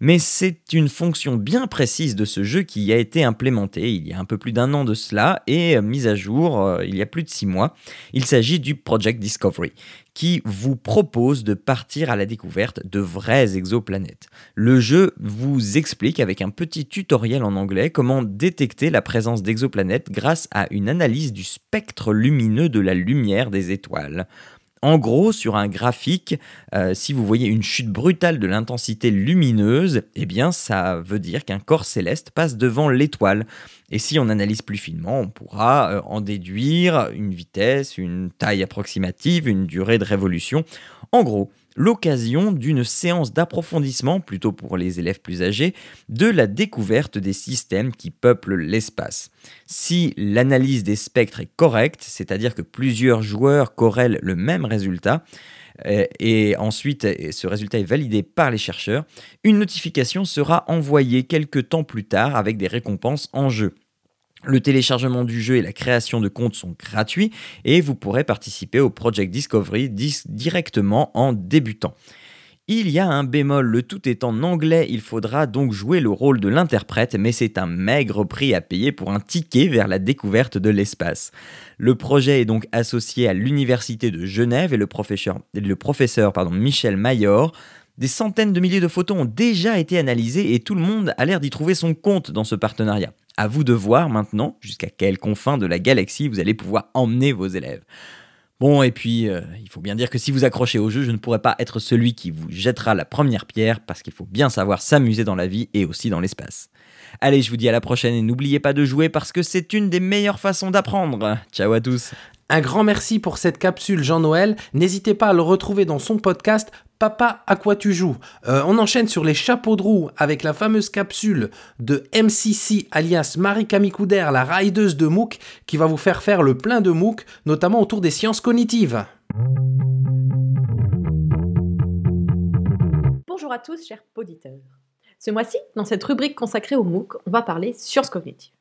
mais c'est une fonction bien précise de ce jeu qui a été implémentée il y a un peu plus d'un an de cela et euh, mise à jour euh, il y a plus de six mois. Il s'agit du Project Discovery, qui vous propose de partir à la découverte de vraies exoplanètes. Le jeu vous explique avec un petit tutoriel en anglais comment détecter la présence d'exoplanètes grâce à une analyse du spectre lumineux de la lumière des étoiles. En gros, sur un graphique, euh, si vous voyez une chute brutale de l'intensité lumineuse, eh bien ça veut dire qu'un corps céleste passe devant l'étoile. Et si on analyse plus finement, on pourra euh, en déduire une vitesse, une taille approximative, une durée de révolution. En gros, l'occasion d'une séance d'approfondissement, plutôt pour les élèves plus âgés, de la découverte des systèmes qui peuplent l'espace. Si l'analyse des spectres est correcte, c'est-à-dire que plusieurs joueurs corrèlent le même résultat, euh, et ensuite ce résultat est validé par les chercheurs, une notification sera envoyée quelques temps plus tard avec des récompenses en jeu. Le téléchargement du jeu et la création de comptes sont gratuits et vous pourrez participer au Project Discovery directement en débutant. Il y a un bémol, le tout est en anglais, il faudra donc jouer le rôle de l'interprète, mais c'est un maigre prix à payer pour un ticket vers la découverte de l'espace. Le projet est donc associé à l'Université de Genève et le professeur, Michel Mayor. Des centaines de milliers de photos ont déjà été analysées et tout le monde a l'air d'y trouver son compte dans ce partenariat. À vous de voir maintenant jusqu'à quels confins de la galaxie vous allez pouvoir emmener vos élèves. Bon, et puis, euh, il faut bien dire que si vous accrochez au jeu, je ne pourrai pas être celui qui vous jettera la première pierre, parce qu'il faut bien savoir s'amuser dans la vie et aussi dans l'espace. Allez, je vous dis à la prochaine et n'oubliez pas de jouer parce que c'est une des meilleures façons d'apprendre. Ciao à tous. Un grand merci pour cette capsule Jean-Noël. N'hésitez pas à le retrouver dans son podcast Papa, à quoi tu joues? Euh, On enchaîne sur les chapeaux de roue avec la fameuse capsule de MCC alias Marie Camille la rideuse de MOOC, qui va vous faire faire le plein de MOOC, notamment autour des sciences cognitives. Bonjour à tous, chers auditeurs. Ce mois-ci, dans cette rubrique consacrée au MOOC, on va parler sciences cognitives.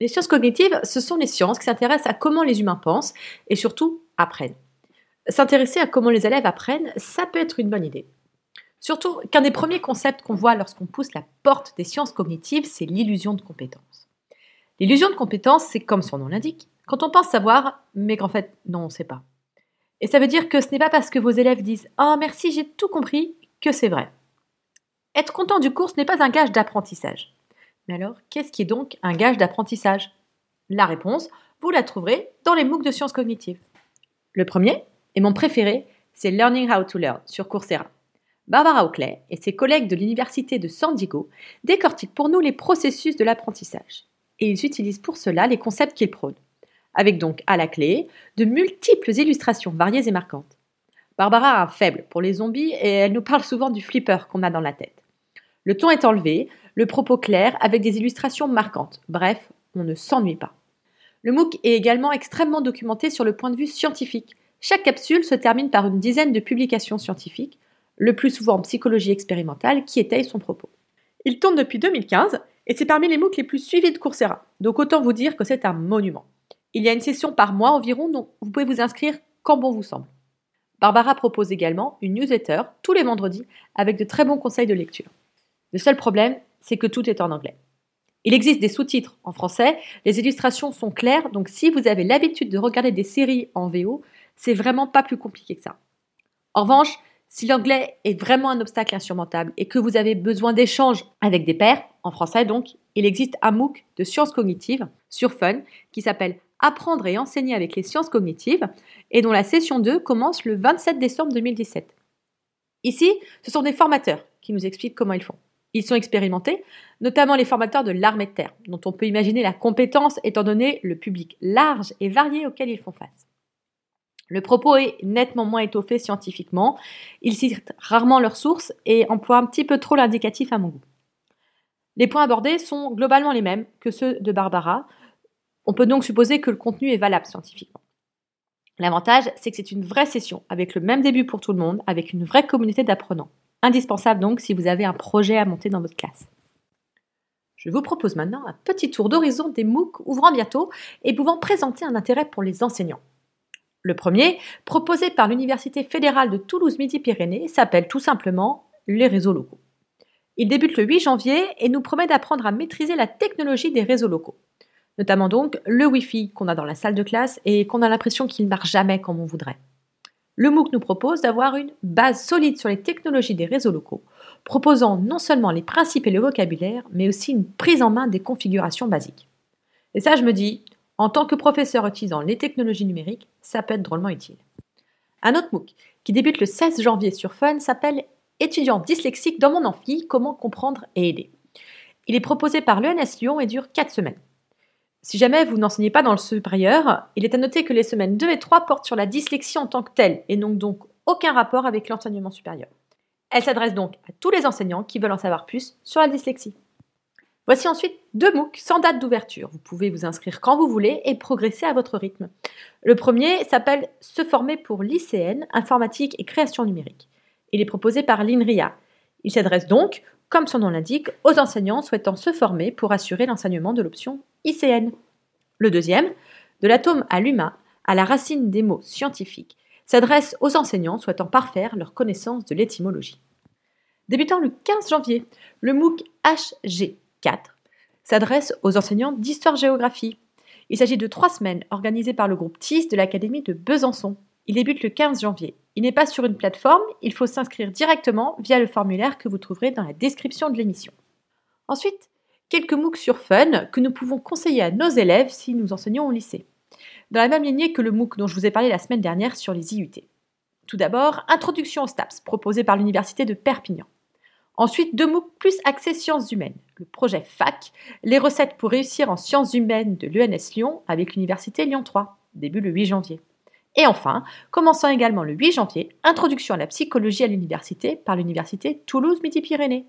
Les sciences cognitives, ce sont les sciences qui s'intéressent à comment les humains pensent et surtout apprennent. S'intéresser à comment les élèves apprennent, ça peut être une bonne idée. Surtout qu'un des premiers concepts qu'on voit lorsqu'on pousse la porte des sciences cognitives, c'est l'illusion de compétence. L'illusion de compétence, c'est comme son nom l'indique, quand on pense savoir, mais qu'en fait, non, on ne sait pas. Et ça veut dire que ce n'est pas parce que vos élèves disent Oh merci, j'ai tout compris que c'est vrai. Être content du cours, ce n'est pas un gage d'apprentissage. Mais alors, qu'est-ce qui est donc un gage d'apprentissage? La réponse, vous la trouverez dans les MOOC de sciences cognitives. Le premier, et mon préféré, c'est Learning How to Learn sur Coursera. Barbara Oakley et ses collègues de l'Université de San Diego décortiquent pour nous les processus de l'apprentissage. Et ils utilisent pour cela les concepts qu'ils prônent, avec donc à la clé de multiples illustrations variées et marquantes. Barbara a un faible pour les zombies et elle nous parle souvent du flipper qu'on a dans la tête. Le ton est enlevé, le propos clair avec des illustrations marquantes. Bref, on ne s'ennuie pas. Le MOOC est également extrêmement documenté sur le point de vue scientifique. Chaque capsule se termine par une dizaine de publications scientifiques, le plus souvent en psychologie expérimentale, qui étayent son propos. Il tourne depuis 2015 et c'est parmi les MOOC les plus suivis de Coursera, donc autant vous dire que c'est un monument. Il y a une session par mois environ, dont vous pouvez vous inscrire quand bon vous semble. Barbara propose également une newsletter tous les vendredis avec de très bons conseils de lecture. Le seul problème, c'est que tout est en anglais. Il existe des sous-titres en français, les illustrations sont claires, donc si vous avez l'habitude de regarder des séries en VO, c'est vraiment pas plus compliqué que ça. En revanche, si l'anglais est vraiment un obstacle insurmontable et que vous avez besoin d'échanges avec des pairs, en français donc, il existe un MOOC de sciences cognitives sur Fun qui s'appelle Apprendre et enseigner avec les sciences cognitives et dont la session 2 commence le 27 décembre 2017. Ici, ce sont des formateurs qui nous expliquent comment ils font. Ils sont expérimentés, notamment les formateurs de l'armée de terre, dont on peut imaginer la compétence étant donné le public large et varié auquel ils font face. Le propos est nettement moins étoffé scientifiquement, ils citent rarement leurs sources et emploient un petit peu trop l'indicatif à mon goût. Les points abordés sont globalement les mêmes que ceux de Barbara, on peut donc supposer que le contenu est valable scientifiquement. L'avantage, c'est que c'est une vraie session, avec le même début pour tout le monde, avec une vraie communauté d'apprenants. Indispensable donc si vous avez un projet à monter dans votre classe. Je vous propose maintenant un petit tour d'horizon des MOOC ouvrant bientôt et pouvant présenter un intérêt pour les enseignants. Le premier, proposé par l'Université fédérale de Toulouse-Midi-Pyrénées, s'appelle tout simplement les réseaux locaux. Il débute le 8 janvier et nous promet d'apprendre à maîtriser la technologie des réseaux locaux. Notamment donc le Wi-Fi qu'on a dans la salle de classe et qu'on a l'impression qu'il ne marche jamais comme on voudrait le MOOC nous propose d'avoir une base solide sur les technologies des réseaux locaux, proposant non seulement les principes et le vocabulaire, mais aussi une prise en main des configurations basiques. Et ça, je me dis, en tant que professeur utilisant les technologies numériques, ça peut être drôlement utile. Un autre MOOC, qui débute le 16 janvier sur Fun, s'appelle Étudiant dyslexique dans mon amphi, comment comprendre et aider. Il est proposé par l'ENS Lyon et dure 4 semaines. Si jamais vous n'enseignez pas dans le supérieur, il est à noter que les semaines 2 et 3 portent sur la dyslexie en tant que telle et n'ont donc aucun rapport avec l'enseignement supérieur. Elle s'adresse donc à tous les enseignants qui veulent en savoir plus sur la dyslexie. Voici ensuite deux MOOC sans date d'ouverture. Vous pouvez vous inscrire quand vous voulez et progresser à votre rythme. Le premier s'appelle Se former pour l'ICN, informatique et création numérique. Il est proposé par l'INRIA. Il s'adresse donc comme son nom l'indique, aux enseignants souhaitant se former pour assurer l'enseignement de l'option ICN. Le deuxième, de l'atome à l'humain, à la racine des mots scientifiques, s'adresse aux enseignants souhaitant parfaire leur connaissance de l'étymologie. Débutant le 15 janvier, le MOOC HG4 s'adresse aux enseignants d'histoire-géographie. Il s'agit de trois semaines organisées par le groupe TIS de l'Académie de Besançon. Il débute le 15 janvier. Il n'est pas sur une plateforme, il faut s'inscrire directement via le formulaire que vous trouverez dans la description de l'émission. Ensuite, quelques MOOC sur Fun que nous pouvons conseiller à nos élèves si nous enseignons au lycée. Dans la même lignée que le MOOC dont je vous ai parlé la semaine dernière sur les IUT. Tout d'abord, Introduction aux STAPS, proposé par l'Université de Perpignan. Ensuite, deux MOOC plus axés sciences humaines. Le projet FAC, les recettes pour réussir en sciences humaines de l'ENS Lyon avec l'Université Lyon 3, début le 8 janvier. Et enfin, commençant également le 8 janvier, Introduction à la psychologie à l'université par l'université Toulouse-Midi-Pyrénées.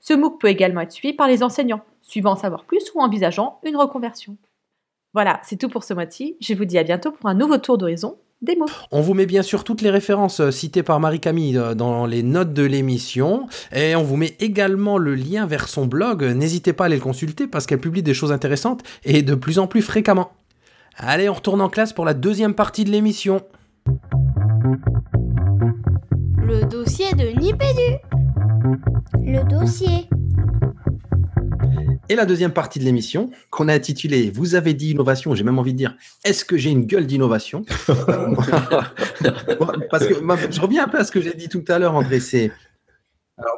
Ce MOOC peut également être suivi par les enseignants, suivant en savoir plus ou envisageant une reconversion. Voilà, c'est tout pour ce mois-ci. Je vous dis à bientôt pour un nouveau tour d'horizon des mots. On vous met bien sûr toutes les références euh, citées par Marie-Camille euh, dans les notes de l'émission et on vous met également le lien vers son blog. N'hésitez pas à aller le consulter parce qu'elle publie des choses intéressantes et de plus en plus fréquemment. Allez, on retourne en classe pour la deuxième partie de l'émission. Le dossier de Nipédu. Le dossier. Et la deuxième partie de l'émission, qu'on a intitulée Vous avez dit innovation, j'ai même envie de dire Est-ce que j'ai une gueule d'innovation? Parce que je reviens un peu à ce que j'ai dit tout à l'heure, André. C'est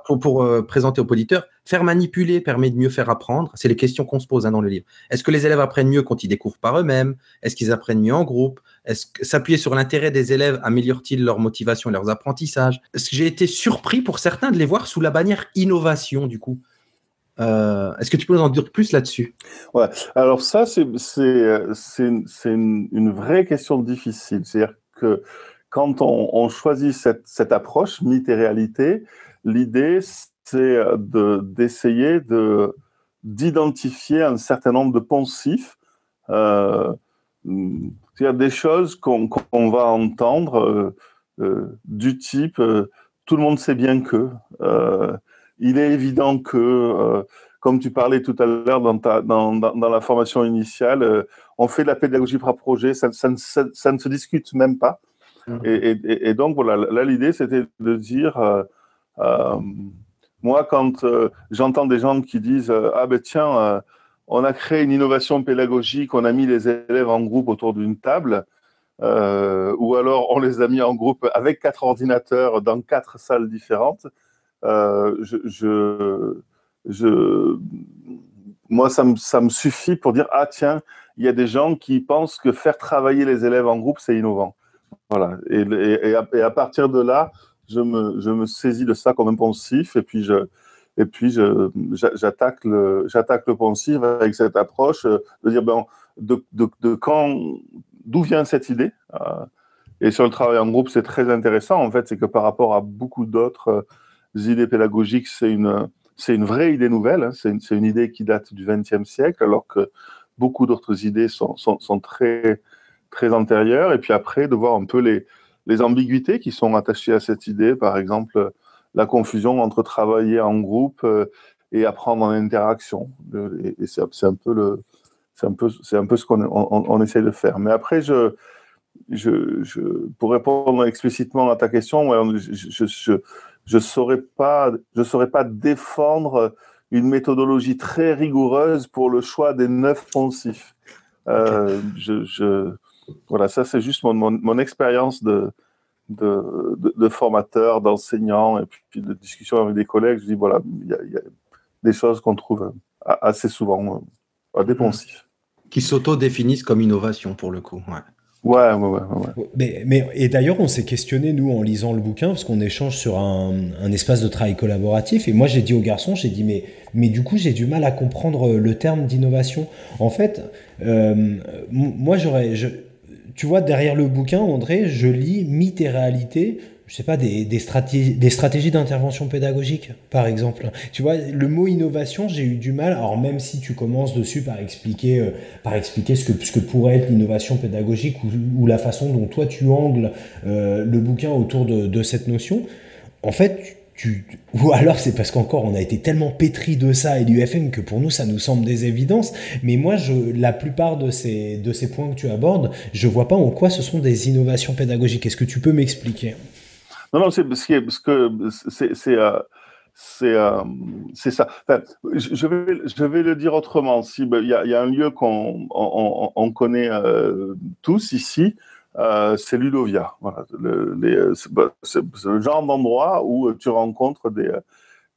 pour, euh, présenter aux auditeurs, faire manipuler permet de mieux faire apprendre. C'est les questions qu'on se pose hein, dans le livre. Est-ce que les élèves apprennent mieux quand ils découvrent par eux-mêmes? Est-ce qu'ils apprennent mieux en groupe? Est-ce que s'appuyer sur l'intérêt des élèves améliore-t-il leur motivation et leurs apprentissages? J'ai été surpris pour certains de les voir sous la bannière innovation du coup? Euh, Est-ce que tu peux nous en dire plus là-dessus? Alors ça, c'est c'est une, vraie question difficile. C'est-à-dire que quand on, choisit cette, cette approche mythe et réalité, l'idée c'est de d'essayer de d'identifier un certain nombre de poncifs, euh, c'est-à-dire des choses qu'on va entendre euh, euh, du type euh, tout le monde sait bien que, euh, il est évident que euh, comme tu parlais tout à l'heure dans, dans, dans, dans la formation initiale, euh, on fait de la pédagogie par projet, ça, ça, ne, ça, ça ne se discute même pas. Mhm. Et, et, et donc, voilà, là, l'idée, c'était de dire, euh, euh, moi, quand euh, j'entends des gens qui disent, euh, ah ben tiens, euh, on a créé une innovation pédagogique, on a mis les élèves en groupe autour d'une table, euh, ou alors on les a mis en groupe avec quatre ordinateurs dans quatre salles différentes, euh, moi, ça me, ça me suffit pour dire ah tiens, il y a des gens qui pensent que faire travailler les élèves en groupe c'est innovant. Voilà. Et, à, partir de là, je me, saisis de ça comme un poncif et puis j'attaque le j'attaque le poncif avec cette approche de dire ben d'où vient cette idée euh, et sur le travail en groupe c'est très intéressant en fait c'est que par rapport à beaucoup d'autres euh, idées pédagogiques c'est une vraie idée nouvelle, hein. c'est une, idée qui date du XXe siècle, alors que beaucoup d'autres idées sont, très antérieures. Et puis après, de voir un peu les, les ambiguïtés qui sont attachées à cette idée, par exemple la confusion entre travailler en groupe euh, et apprendre en interaction. Et, et c'est un peu le, c'est un peu, c'est un peu ce qu'on on, on essaie de faire. Mais après, je, je, je, pour répondre explicitement à ta question, je, je, je saurais pas, je saurais pas défendre une méthodologie très rigoureuse pour le choix des neuf poncifs. Euh, okay. je, voilà, ça c'est juste mon, mon, mon expérience de, de, de, de, formateur, d'enseignant et puis de discussion avec des collègues. Je dis voilà, il y, y, a des choses qu'on trouve assez souvent euh, poncifs. Qui s'auto-définissent comme innovation pour le coup. Ouais. Ouais, ouais, ouais, ouais. Mais, mais, et d'ailleurs, on s'est questionné, nous, en lisant le bouquin, parce qu'on échange sur un, un, espace de travail collaboratif. Et moi, j'ai dit aux garçons, j'ai dit, mais, mais du coup, j'ai du mal à comprendre le terme d'innovation. En fait, euh, moi, j'aurais. Tu vois, derrière le bouquin, André, je lis mythe et réalité je sais pas, des, des stratégies, des stratégies d'intervention pédagogique, par exemple. Tu vois, le mot innovation, j'ai eu du mal. Alors même si tu commences dessus par expliquer, euh, par expliquer ce que, ce que pourrait être l'innovation pédagogique ou, ou, la façon dont toi tu angles euh, le bouquin autour de, de, cette notion, en fait, ou alors c'est parce qu'encore on a été tellement pétri de ça et l'UFM que pour nous ça nous semble des évidences. Mais moi, la plupart de ces, points que tu abordes, je vois pas en quoi ce sont des innovations pédagogiques. Est-ce que tu peux m'expliquer? Non, non, c'est parce que c'est euh, c'est euh, ça. Enfin, je, vais, le dire autrement. Ben, il, y a, un lieu qu'on on, on connaît euh, tous ici, euh, c'est Ludovia. Voilà, le, c'est le genre d'endroit où tu rencontres des,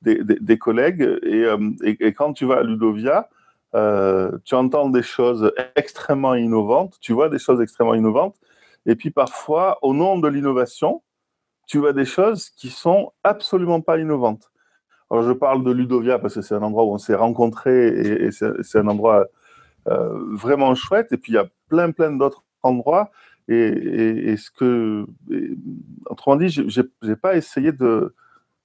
des, des, collègues et, et, et, quand tu vas à Ludovia, tu entends des choses extrêmement innovantes, tu vois des choses extrêmement innovantes, et puis parfois, au nom de l'innovation, tu vois des choses qui sont absolument pas innovantes. Alors, je parle de Ludovia parce que c'est un endroit où on s'est rencontrés et, c'est un endroit euh, vraiment chouette. Et puis, il y a plein, plein d'autres endroits. Et, et, et, ce que, autrement dit, je n'ai pas essayé de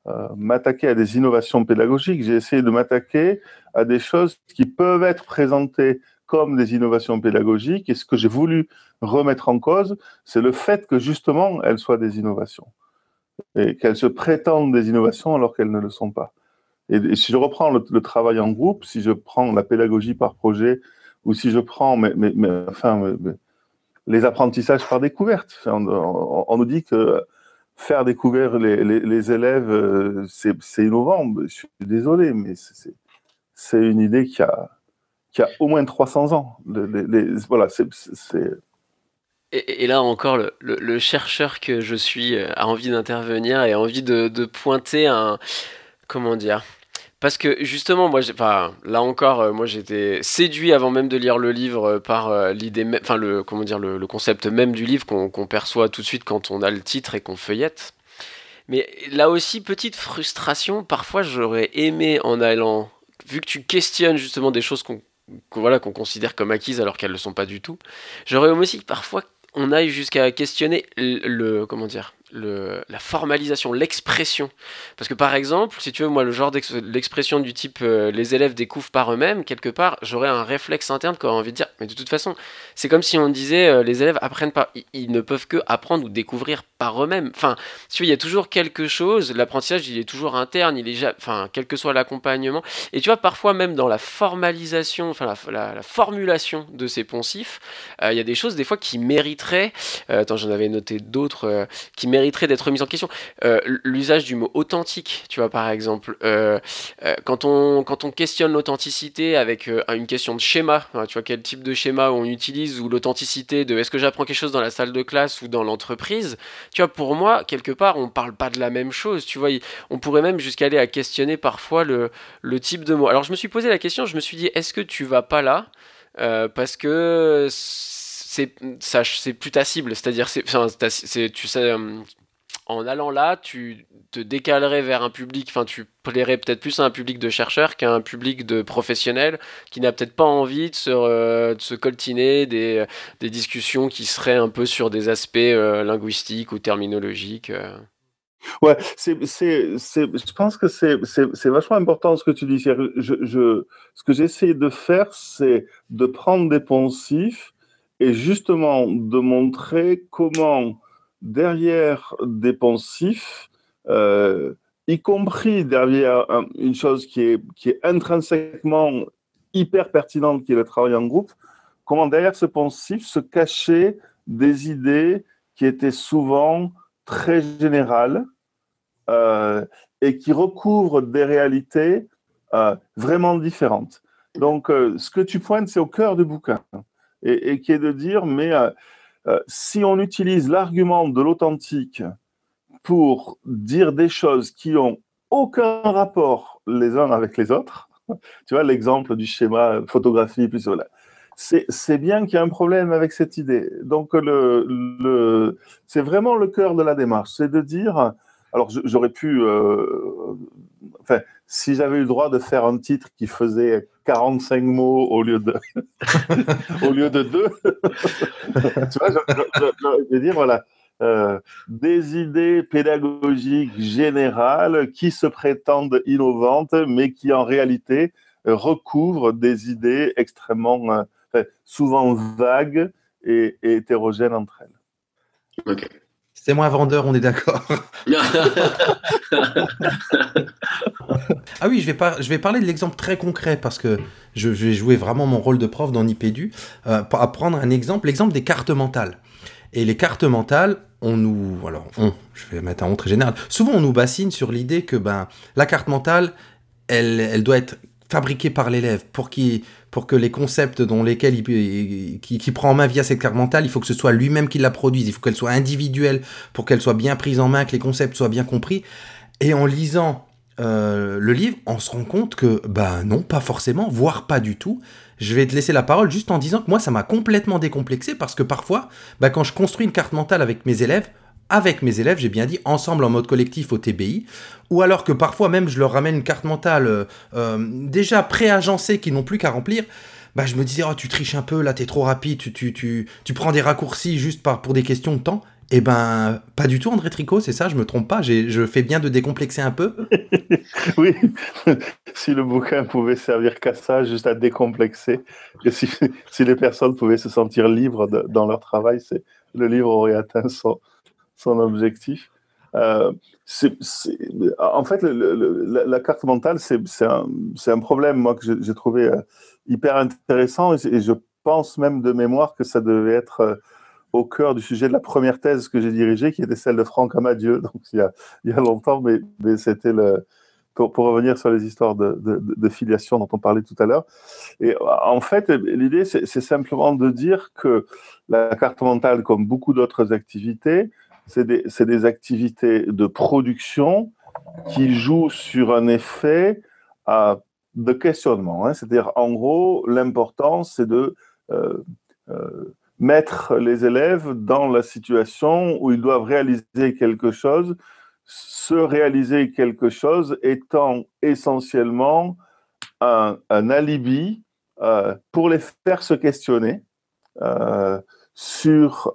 euh, m'attaquer à des innovations pédagogiques. J'ai essayé de m'attaquer à des choses qui peuvent être présentées comme des innovations pédagogiques. Et ce que j'ai voulu remettre en cause, c'est le fait que justement, elles soient des innovations et qu'elles se prétendent des innovations alors qu'elles ne le sont pas. Et, et si je reprends le, travail en groupe, si je prends la pédagogie par projet, ou si je prends mais, mais, mais, enfin, les apprentissages par découverte, on, nous dit que faire découvrir les, élèves, euh, c'est innovant. Je suis désolé, mais c'est- une idée qui a, qui a au moins 300 ans. Voilà, Et, là encore, le chercheur que je suis euh, a envie d'intervenir et a envie de, de pointer un... Comment dire Parce que justement, moi, enfin, là encore, euh, moi j'étais séduit avant même de lire le livre euh, par euh, l'idée, enfin le, comment dire, le, concept même du livre qu'on perçoit tout de suite quand on a le titre et qu'on feuillette. Mais là aussi, petite frustration, parfois j'aurais aimé en allant, vu que tu questionnes justement des choses qu'on voilà, qu'on considère comme acquises alors qu'elles ne le sont pas du tout, j'aurais aimé aussi que parfois on aille jusqu'à questionner le, le- comment dire la formalisation, l'expression. Parce que par exemple, si tu veux, moi, le genre d'ex- l'expression du type euh, les élèves découvrent par eux-mêmes, quelque part, j'aurais un réflexe interne qui aurait envie de dire, mais de toute façon, c'est comme si on disait euh, les élèves apprennent ils, ils ne peuvent que apprendre ou découvrir par eux-mêmes. Enfin, tu veux, il y a toujours quelque chose, l'apprentissage, il est toujours interne, il est, ja- enfin, quel que soit l'accompagnement. Et tu vois, parfois même dans la formalisation, enfin, la, la- la formulation de ces poncifs, euh, il y a des choses des fois qui mériteraient, euh, attends, j'en avais noté d'autres, euh, qui mériteraient d'être remises en question. Euh, L'usage du mot authentique, tu vois, par exemple, quand, on, quand on questionne l'authenticité avec une question de schéma, hein, tu vois, quel type de schéma on utilise, ou l'authenticité de est-ce que j'apprends quelque chose dans la salle de classe ou dans l'entreprise, tu vois, pour moi, quelque part, on parle pas de la même chose, tu vois, on pourrait même jusqu'à aller à questionner parfois le, type de mot. Alors je me suis posé la question, je me suis dit, est-ce que tu vas pas là Euh, parce que c'est plus ta cible c'est-à-dire c'est tu sais euh, en allant là tu te décalerais vers un public enfin tu plairais peut-être plus à un public de chercheurs qu'à un public de professionnels qui n'a peut-être pas envie de se, euh, de se coltiner des, des discussions qui seraient un peu sur des aspects euh, linguistiques ou terminologiques euh. Ouais, c'est, je pense que c'est, vachement important ce que tu dis. Je, je, ce que j'essaie de faire, c'est de prendre des poncifs et justement de montrer comment derrière des poncifs, euh, y compris derrière un- une chose qui est, intrinsèquement hyper pertinente, qui est le travail en groupe, comment derrière ce poncif se cachaient des idées qui étaient souvent très générales euh, et qui recouvrent des réalités euh, vraiment différentes. Donc, ce que tu pointes, c'est au cœur du bouquin, et qui est de dire, mais euh, si on utilise l'argument de l'authentique pour dire des choses qui ont aucun rapport les uns avec les autres, tu vois l'exemple du schéma photographie plus voilà. C'est, bien qu'il y a un problème avec cette idée. Donc, le, le, c'est vraiment le cœur de la démarche. C'est de dire, alors j'aurais pu, euh, enfin, si j'avais eu le droit de faire un titre qui faisait 45 mots au lieu de, au lieu de deux, tu vois, je, je- vais dire, voilà, euh, des idées pédagogiques générales qui se prétendent innovantes, mais qui en réalité recouvrent des idées extrêmement, euh, souvent vagues et, et hétérogènes entre elles. Ok. C'est moins vendeur, on est d'accord. Ah oui, je vais, je vais parler de l'exemple très concret parce que je vais jouer vraiment mon rôle de prof dans Nipédu. Euh, pour prendre un exemple, l'exemple des cartes mentales. Et les cartes mentales, on nous. Alors, on, je vais mettre un très général. Souvent, on nous bassine sur l'idée que ben, la carte mentale, elle, elle doit être fabriquée par l'élève pour, qu'il- pour que les concepts dont lesquels il, qui, qui prend en main via cette carte mentale, il faut que ce soit lui-même qui la produise. Il faut qu'elle soit individuelle pour qu'elle soit bien prise en main, que les concepts soient bien compris. Et en lisant euh, le livre, on se rend compte que, bah non, pas forcément, voire pas du tout. Je vais te laisser la parole juste en disant que moi, ça m'a complètement décomplexé parce que parfois, bah, quand je construis une carte mentale avec mes élèves, avec mes élèves, j'ai bien dit, ensemble en mode collectif au TBI, ou alors que parfois même je leur ramène une carte mentale euh, euh, déjà préagencée qu'ils n'ont plus qu'à remplir, bah, je me disais, oh, tu triches un peu, là, t'es trop rapide, tu, tu, tu, prends des raccourcis juste pour des questions de temps. Eh ben, pas du tout, André Tricot, c'est ça, je me trompe pas, je fais bien de décomplexer un peu. Oui, si le bouquin pouvait servir qu'à ça, juste à décomplexer, et si, les personnes pouvaient se sentir libres dans leur travail, le livre aurait atteint son, son objectif. Euh, en fait, la, carte mentale, c'est un, problème, moi, que j'ai trouvé euh, hyper intéressant, et, je pense même de mémoire que ça devait être euh, au cœur du sujet de la première thèse que j'ai dirigée, qui était celle de Franck Amadieu, donc il y a, il y a longtemps, mais, c'était le, pour, revenir sur les histoires de, de, de, filiation dont on parlait tout à l'heure. Et en fait, l'idée, c'est simplement de dire que la carte mentale, comme beaucoup d'autres activités, c'est des, activités de production qui jouent sur un effet de questionnement. Hein. C'est-à-dire, en gros, l'important, c'est de euh, euh, mettre les élèves dans la situation où ils doivent réaliser quelque chose, se réaliser quelque chose étant essentiellement un, alibi euh, pour les faire se questionner sur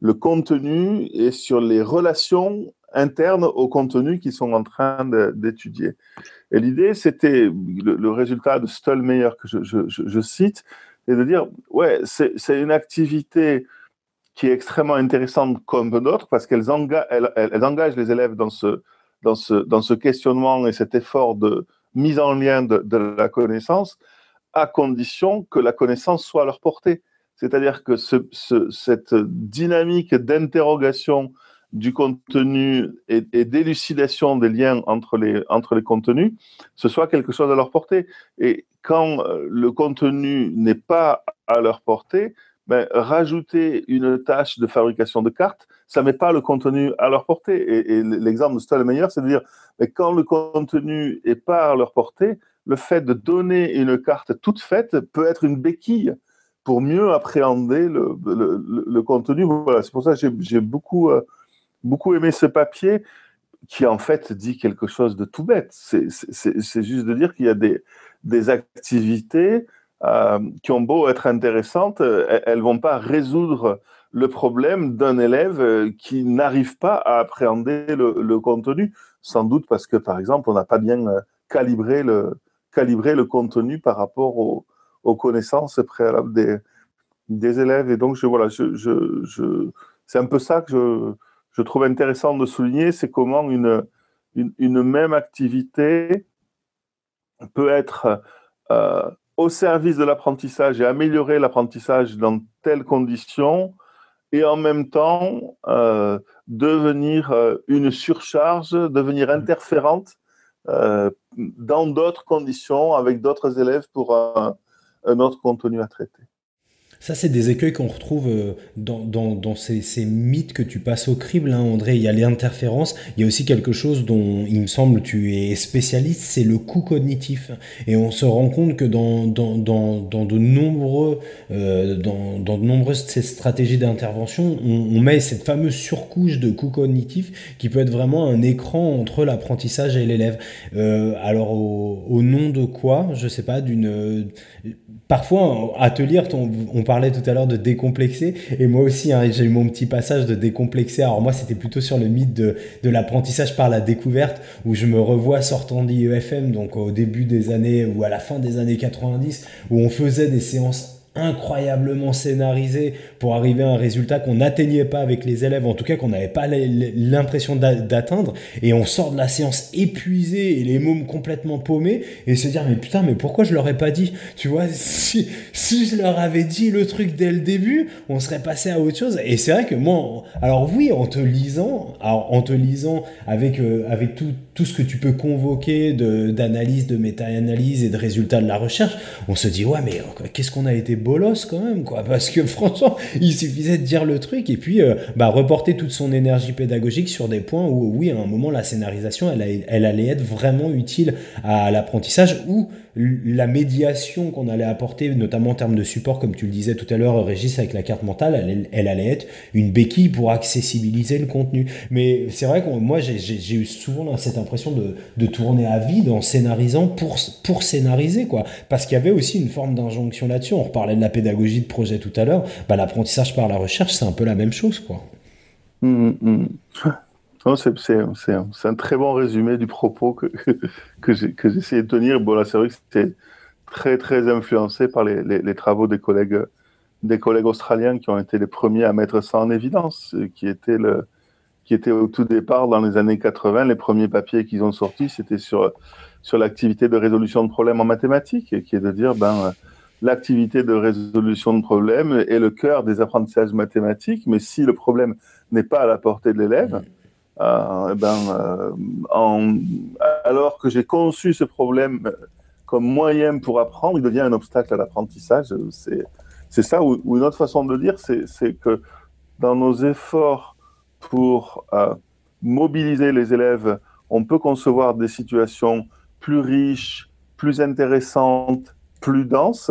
le contenu et sur les relations internes au contenu qu'ils sont en train d'étudier. Et l'idée, c'était le, résultat de Stolmeyer que je, cite, et de dire, ouais, c'est une activité qui est extrêmement intéressante comme d'autres parce qu'elle enga elle, elle engage les élèves dans ce, dans, ce, dans ce questionnement et cet effort de mise en lien de, de la connaissance, à condition que la connaissance soit à leur portée. C'est-à-dire que ce, ce, cette dynamique d'interrogation du contenu et, et d'élucidation des liens entre les, entre les contenus, ce soit quelque chose à leur portée. Et quand euh, le contenu n'est pas à leur portée, ben, rajouter une tâche de fabrication de cartes, ça ne met pas le contenu à leur portée. Et, l'exemple de Stallmeyer, c'est de dire, ben, quand le contenu n'est pas à leur portée, le fait de donner une carte toute faite peut être une béquille pour mieux appréhender le, contenu. Voilà, c'est pour ça que j'ai beaucoup, euh, beaucoup aimé ce papier qui en fait dit quelque chose de tout bête. C'est juste de dire qu'il y a des, activités euh, qui ont beau être intéressantes, elles ne vont pas résoudre le problème d'un élève euh, qui n'arrive pas à appréhender le, le, contenu, sans doute parce que, par exemple, on n'a pas bien euh, calibré le, calibré le contenu par rapport aux, aux connaissances préalables des, des, élèves. Et donc, je, voilà, je, je, je c'est un peu ça que je, je trouve intéressant de souligner, c'est comment une, une, une, même activité peut être euh, au service de l'apprentissage et améliorer l'apprentissage dans telles conditions et en même temps euh, devenir euh, une surcharge, devenir interférente euh, dans d'autres conditions avec d'autres élèves pour un, un autre contenu à traiter. Ça, c'est des écueils qu'on retrouve euh, dans, dans, ces, ces, mythes que tu passes au crible, hein, André. Il y a l'interférence. Il y a aussi quelque chose dont, il me semble, tu es spécialiste, c'est le coût cognitif. Et on se rend compte que dans, dans, dans, de nombreux, euh, dans, de nombreuses ces stratégies d'intervention, on, met cette fameuse surcouche de coût cognitif qui peut être vraiment un écran entre l'apprentissage et l'élève. Euh, alors, au, nom de quoi? Je sais pas, d'une parfois, à te lire, on, on parlait tout à l'heure de décomplexer, et moi aussi, hein, j'ai eu mon petit passage de décomplexer. Alors moi, c'était plutôt sur le mythe de, de l'apprentissage par la découverte, où je me revois sortant d'IEFM, donc au début des années, ou à la fin des années 90, où on faisait des séances incroyablement scénarisé pour arriver à un résultat qu'on n'atteignait pas avec les élèves, en tout cas qu'on n'avait pas l'impression d'atteindre, et on sort de la séance épuisé et les mômes complètement paumés, et se dire mais putain mais pourquoi je leur ai pas dit? Tu vois, si, si je leur avais dit le truc dès le début, on serait passé à autre chose. Et c'est vrai que moi, alors oui, en te lisant, alors en te lisant avec, euh, avec tout, tout ce que tu peux convoquer d'analyse, de, méta-analyse et de résultats de la recherche, on se dit ouais mais qu'est-ce qu'on a été bolos quand même, quoi. Parce que franchement, il suffisait de dire le truc et puis euh, bah, reporter toute son énergie pédagogique sur des points où, oui, à un moment, la scénarisation, elle, elle allait être vraiment utile à l'apprentissage ou la médiation qu'on allait apporter, notamment en termes de support, comme tu le disais tout à l'heure, Régis, avec la carte mentale, elle, allait être une béquille pour accessibiliser le contenu. Mais c'est vrai que moi, j'ai eu souvent cette impression de, de, tourner à vide en scénarisant pour, pour scénariser, quoi. Parce qu'il y avait aussi une forme d'injonction là-dessus. On reparlait de la pédagogie de projet tout à l'heure. Bah, L'apprentissage par la recherche, c'est un peu la même chose, quoi. Mmh, mmh. C'est un très bon résumé du propos que, que essayé de tenir. Bon, c'est vrai que c'était très, très influencé par les, travaux des collègues, australiens qui ont été les premiers à mettre ça en évidence, le, qui était au tout départ, dans les années 80, les premiers papiers qu'ils ont sortis, c'était sur, l'activité de résolution de problèmes en mathématiques, qui est de dire, ben, l'activité de résolution de problèmes est le cœur des apprentissages mathématiques, mais si le problème n'est pas à la portée de l'élève, euh, eh ben, euh, alors que j'ai conçu ce problème comme moyen pour apprendre, il devient un obstacle à l'apprentissage. C'est ça, ou, une autre façon de le dire, c'est que dans nos efforts pour euh, mobiliser les élèves, on peut concevoir des situations plus riches, plus intéressantes, plus denses,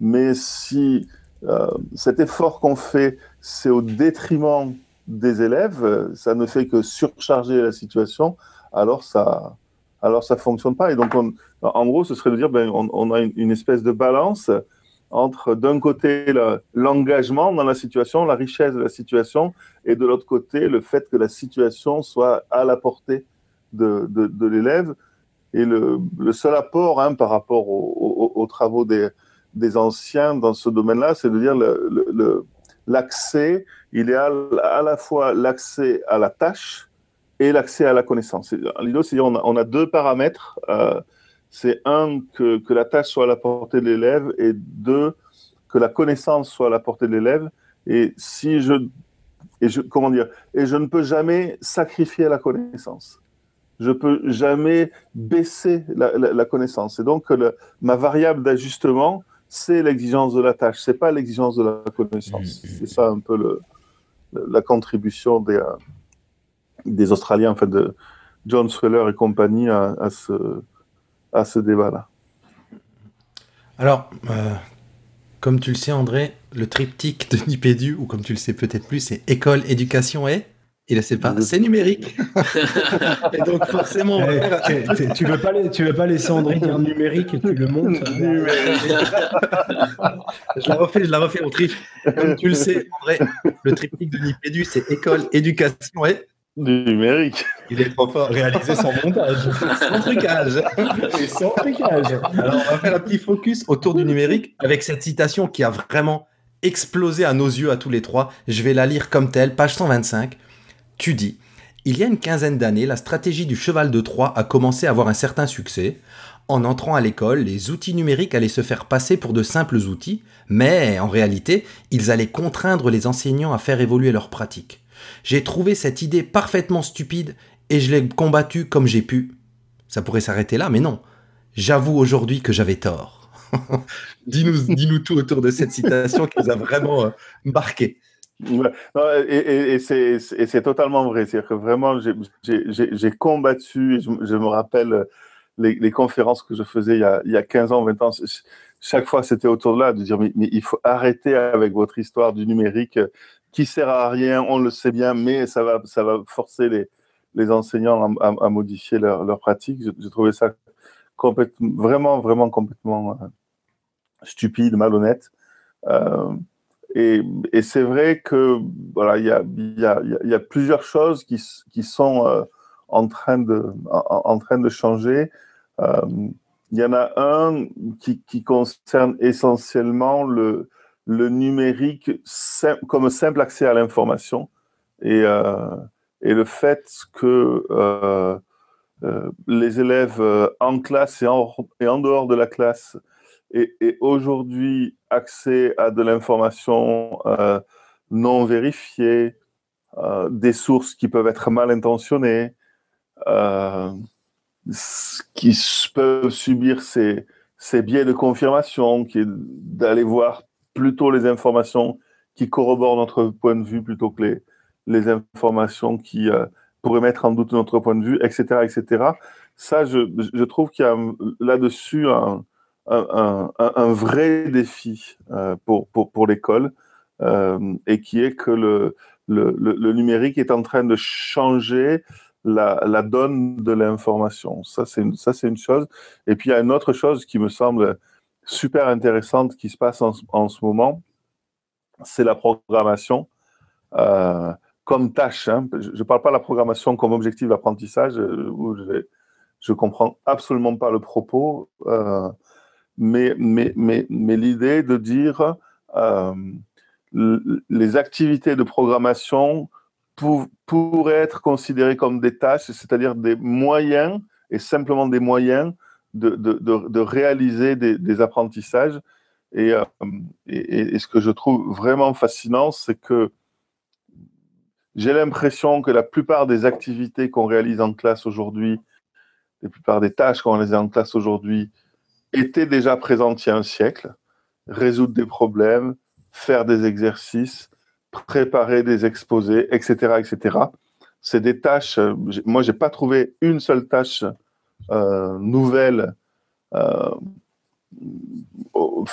mais si euh, cet effort qu'on fait, c'est au détriment des élèves, ça ne fait que surcharger la situation, alors ça alors ça fonctionne pas. Et donc, en gros, ce serait de dire, ben, on, a une, espèce de balance entre, d'un côté, l'engagement dans la situation, la richesse de la situation, et de l'autre côté, le fait que la situation soit à la portée de, de, l'élève. Et le, le, seul apport hein, par rapport aux, travaux des, des, anciens dans ce domaine-là, c'est de dire l'accès, il est à, à la fois l'accès à la tâche et l'accès à la connaissance. L'idée, c'est on, on a deux paramètres. Euh, c'est un, que, que, la tâche soit à la portée de l'élève, et deux, que la connaissance soit à la portée de l'élève. Et si je, et je, comment dire, et je ne peux jamais sacrifier la connaissance. Je peux jamais baisser la, la, connaissance. Et donc, le, ma variable d'ajustement, c'est l'exigence de la tâche. C'est pas l'exigence de la connaissance. Mmh, mmh, c'est ça un peu le, la contribution des, des Australiens, en fait, de John Sweller et compagnie à, ce, à ce débat-là. Alors, euh, comme tu le sais, André, le triptyque de Nipédu, ou comme tu le sais peut-être plus, c'est école, éducation et il ne sait pas, c'est numérique. et donc forcément, eh, tu, ne veux pas tu veux pas laisser André dire numérique et tu le montes. je la refais, je la refais, on Comme tu le sais, André, le triptyque de Nipédu, c'est école, éducation et numérique. Il est trop fort. Réaliser son montage. sans trucage. sans trucage. Alors, on va faire un petit focus autour du numérique avec cette citation qui a vraiment explosé à nos yeux à tous les trois. Je vais la lire comme telle, page 125. Tu dis Il y a une quinzaine d'années, la stratégie du cheval de Troie a commencé à avoir un certain succès. En entrant à l'école, les outils numériques allaient se faire passer pour de simples outils, mais en réalité, ils allaient contraindre les enseignants à faire évoluer leurs pratiques. J'ai trouvé cette idée parfaitement stupide et je l'ai combattue comme j'ai pu. Ça pourrait s'arrêter là, mais non. J'avoue aujourd'hui que j'avais tort. dis-nous, dis-nous tout autour de cette citation qui nous a vraiment euh, et, c'est, totalement vrai. C'est-à-dire que vraiment, j'ai, combattu, je, me rappelle les, conférences que je faisais il y, a, il y, a, 15 ans, 20 ans. Chaque fois, c'était autour de là, de dire mais, il faut arrêter avec votre histoire du numérique qui sert à rien, on le sait bien, mais ça va, forcer les, enseignants à, modifier leur, leur pratique. J'ai trouvé ça vraiment, vraiment complètement euh, stupide, malhonnête. Euh, et, et c'est vrai que voilà, il y a, plusieurs choses qui, sont euh, en, train de, en, train de changer. Il y en a un qui, concerne essentiellement le, le numérique comme simple accès à l'information et, euh, et, le fait que euh, euh, les élèves en classe et en, et en, dehors de la classe aient, aujourd'hui accès à de l'information non vérifiée, des sources qui peuvent être mal intentionnées, qui peuvent subir ces, ces biais de confirmation, qui d'aller voir plutôt les informations qui corroborent notre point de vue plutôt que les, les informations qui euh, pourraient mettre en doute notre point de vue, etc. etc. Ça, je, je trouve qu'il y a là-dessus un, un, vrai défi euh, pour, pour, pour l'école euh, et qui est que le, le, numérique est en train de changer la, donne de l'information. Ça, c'est une, une chose. Et puis, il y a une autre chose qui me semble super intéressante qui se passe en, ce moment, c'est la programmation euh, comme tâche. Hein. Je ne parle pas de la programmation comme objectif d'apprentissage, je ne comprends absolument pas le propos, mais, mais, mais, mais l'idée de dire les activités de programmation pourraient être considérées comme des tâches, c'est-à-dire des moyens, et simplement des moyens de, de, de, réaliser des, apprentissages. Et, euh, et, et, ce que je trouve vraiment fascinant, c'est que j'ai l'impression que la plupart des activités qu'on réalise en classe aujourd'hui, la plupart des tâches qu'on réalise en classe aujourd'hui, étaient déjà présentes il y a un siècle. Résoudre des problèmes, faire des exercices, préparer des exposés, etc., etc. C'est des tâches. Moi, j'ai pas trouvé une seule tâche euh, nouvelle euh,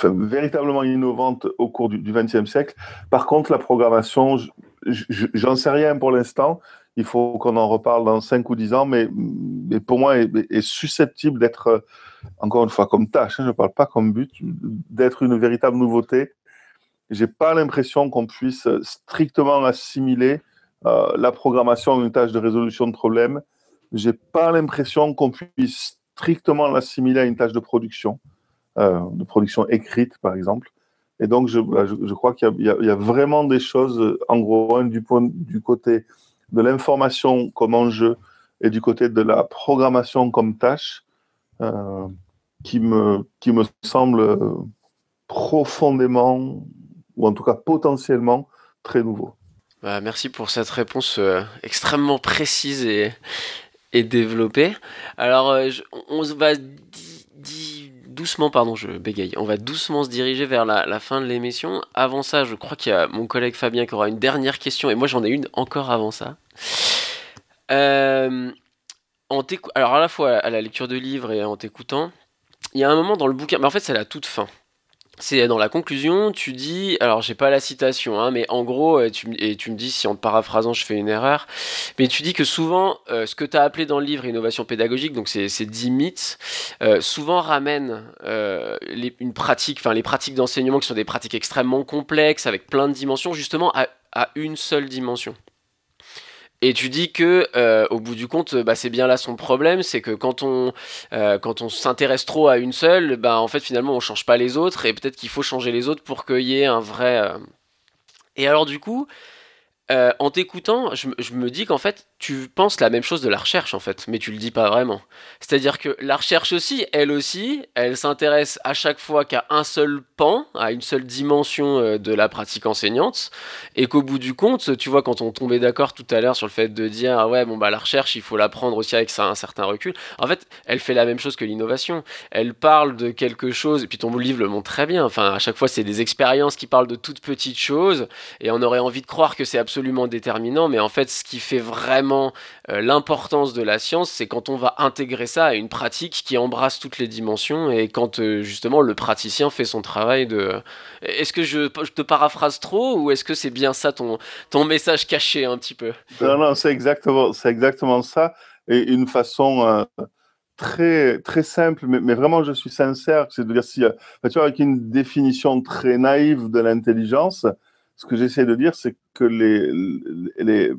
véritablement innovante au cours du XXe siècle. Par contre, la programmation, j'en sais rien pour l'instant. Il faut qu'on en reparle dans 5 ou 10 ans, mais, mais pour moi, est, susceptible d'être, encore une fois, comme tâche, hein, je ne parle pas comme but, d'être une véritable nouveauté. J'ai pas l'impression qu'on puisse strictement assimiler euh, la programmation à une tâche de résolution de problème. J'ai pas l'impression qu'on puisse strictement l'assimiler à une tâche de production. Euh, de production écrite, par exemple. Et donc, je, je, crois qu'il y, a vraiment des choses, en gros, du côté de l'information comme enjeu et du côté de la programmation comme tâche, euh, qui, me, qui me semble profondément, ou en tout cas potentiellement, très nouveau. Bah, merci pour cette réponse euh, extrêmement précise et, et développée. Alors, euh, on va doucement, pardon, je bégaye. On va doucement se diriger vers la, fin de l'émission. Avant ça, je crois qu'il y a mon collègue Fabien qui aura une dernière question, et moi j'en ai une encore avant ça. Euh, en Alors à la fois à la lecture de livres et en t'écoutant, il y a un moment dans le bouquin, mais en fait c'est la toute fin c'est dans la conclusion, tu dis, alors j'ai pas la citation, hein, mais en gros, et tu, et tu, me dis si en paraphrasant je fais une erreur, mais tu dis que souvent, euh, ce que tu as appelé dans le livre innovation pédagogique, donc ces, ces 10 mythes, euh, souvent ramènent euh, les, une pratique, enfin les pratiques d'enseignement qui sont des pratiques extrêmement complexes, avec plein de dimensions, justement à une seule dimension. Et tu dis que, euh, au bout du compte, bah, c'est bien là son problème, c'est que quand on, euh, quand on s'intéresse trop à une seule, bah, en fait, finalement, on change pas les autres, et peut-être qu'il faut changer les autres pour qu'il y ait un vrai. Euh, et alors, du coup, en t'écoutant, je, me dis qu'en fait, tu penses la même chose de la recherche, en fait, mais tu le dis pas vraiment. C'est-à-dire que la recherche aussi, elle aussi, elle s'intéresse à chaque fois qu'à un seul pan, à une seule dimension euh, de la pratique enseignante, et qu'au bout du compte, tu vois, quand on tombait d'accord tout à l'heure sur le fait de dire, ah ouais, bon, bah, la recherche, il faut la prendre aussi avec un certain recul, en fait, elle fait la même chose que l'innovation. Elle parle de quelque chose, et puis ton livre le montre très bien, enfin, à chaque fois, c'est des expériences qui parlent de toutes petites choses, et on aurait envie de croire que c'est absolument déterminant, mais en fait, ce qui fait vraiment euh, l'importance de la science, c'est quand on va intégrer ça à une pratique qui embrasse toutes les dimensions et quand euh, justement le praticien fait son travail de... Est-ce que je, te paraphrase trop ou est-ce que c'est bien ça ton, ton message caché un petit peu? Non, non, c'est exactement, c'est exactement ça. Et une façon... Euh, très très simple, mais, vraiment je suis sincère, c'est de dire si, tu vois, avec une définition très naïve de l'intelligence, ce que j'essaie de dire, c'est que les,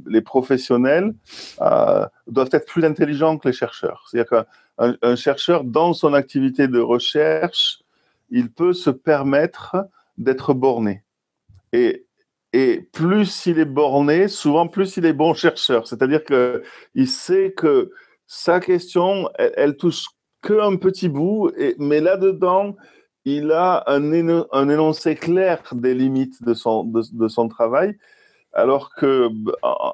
les, professionnels euh, doivent être plus intelligents que les chercheurs. C'est-à-dire qu'un un chercheur, dans son activité de recherche, il peut se permettre d'être borné. Et, et plus il est borné, souvent plus il est bon chercheur. C'est-à-dire qu'il sait que sa question, elle, elle touche qu'un petit bout, et, mais là-dedans, il a un, énoncé clair des limites de son, de, son travail, alors que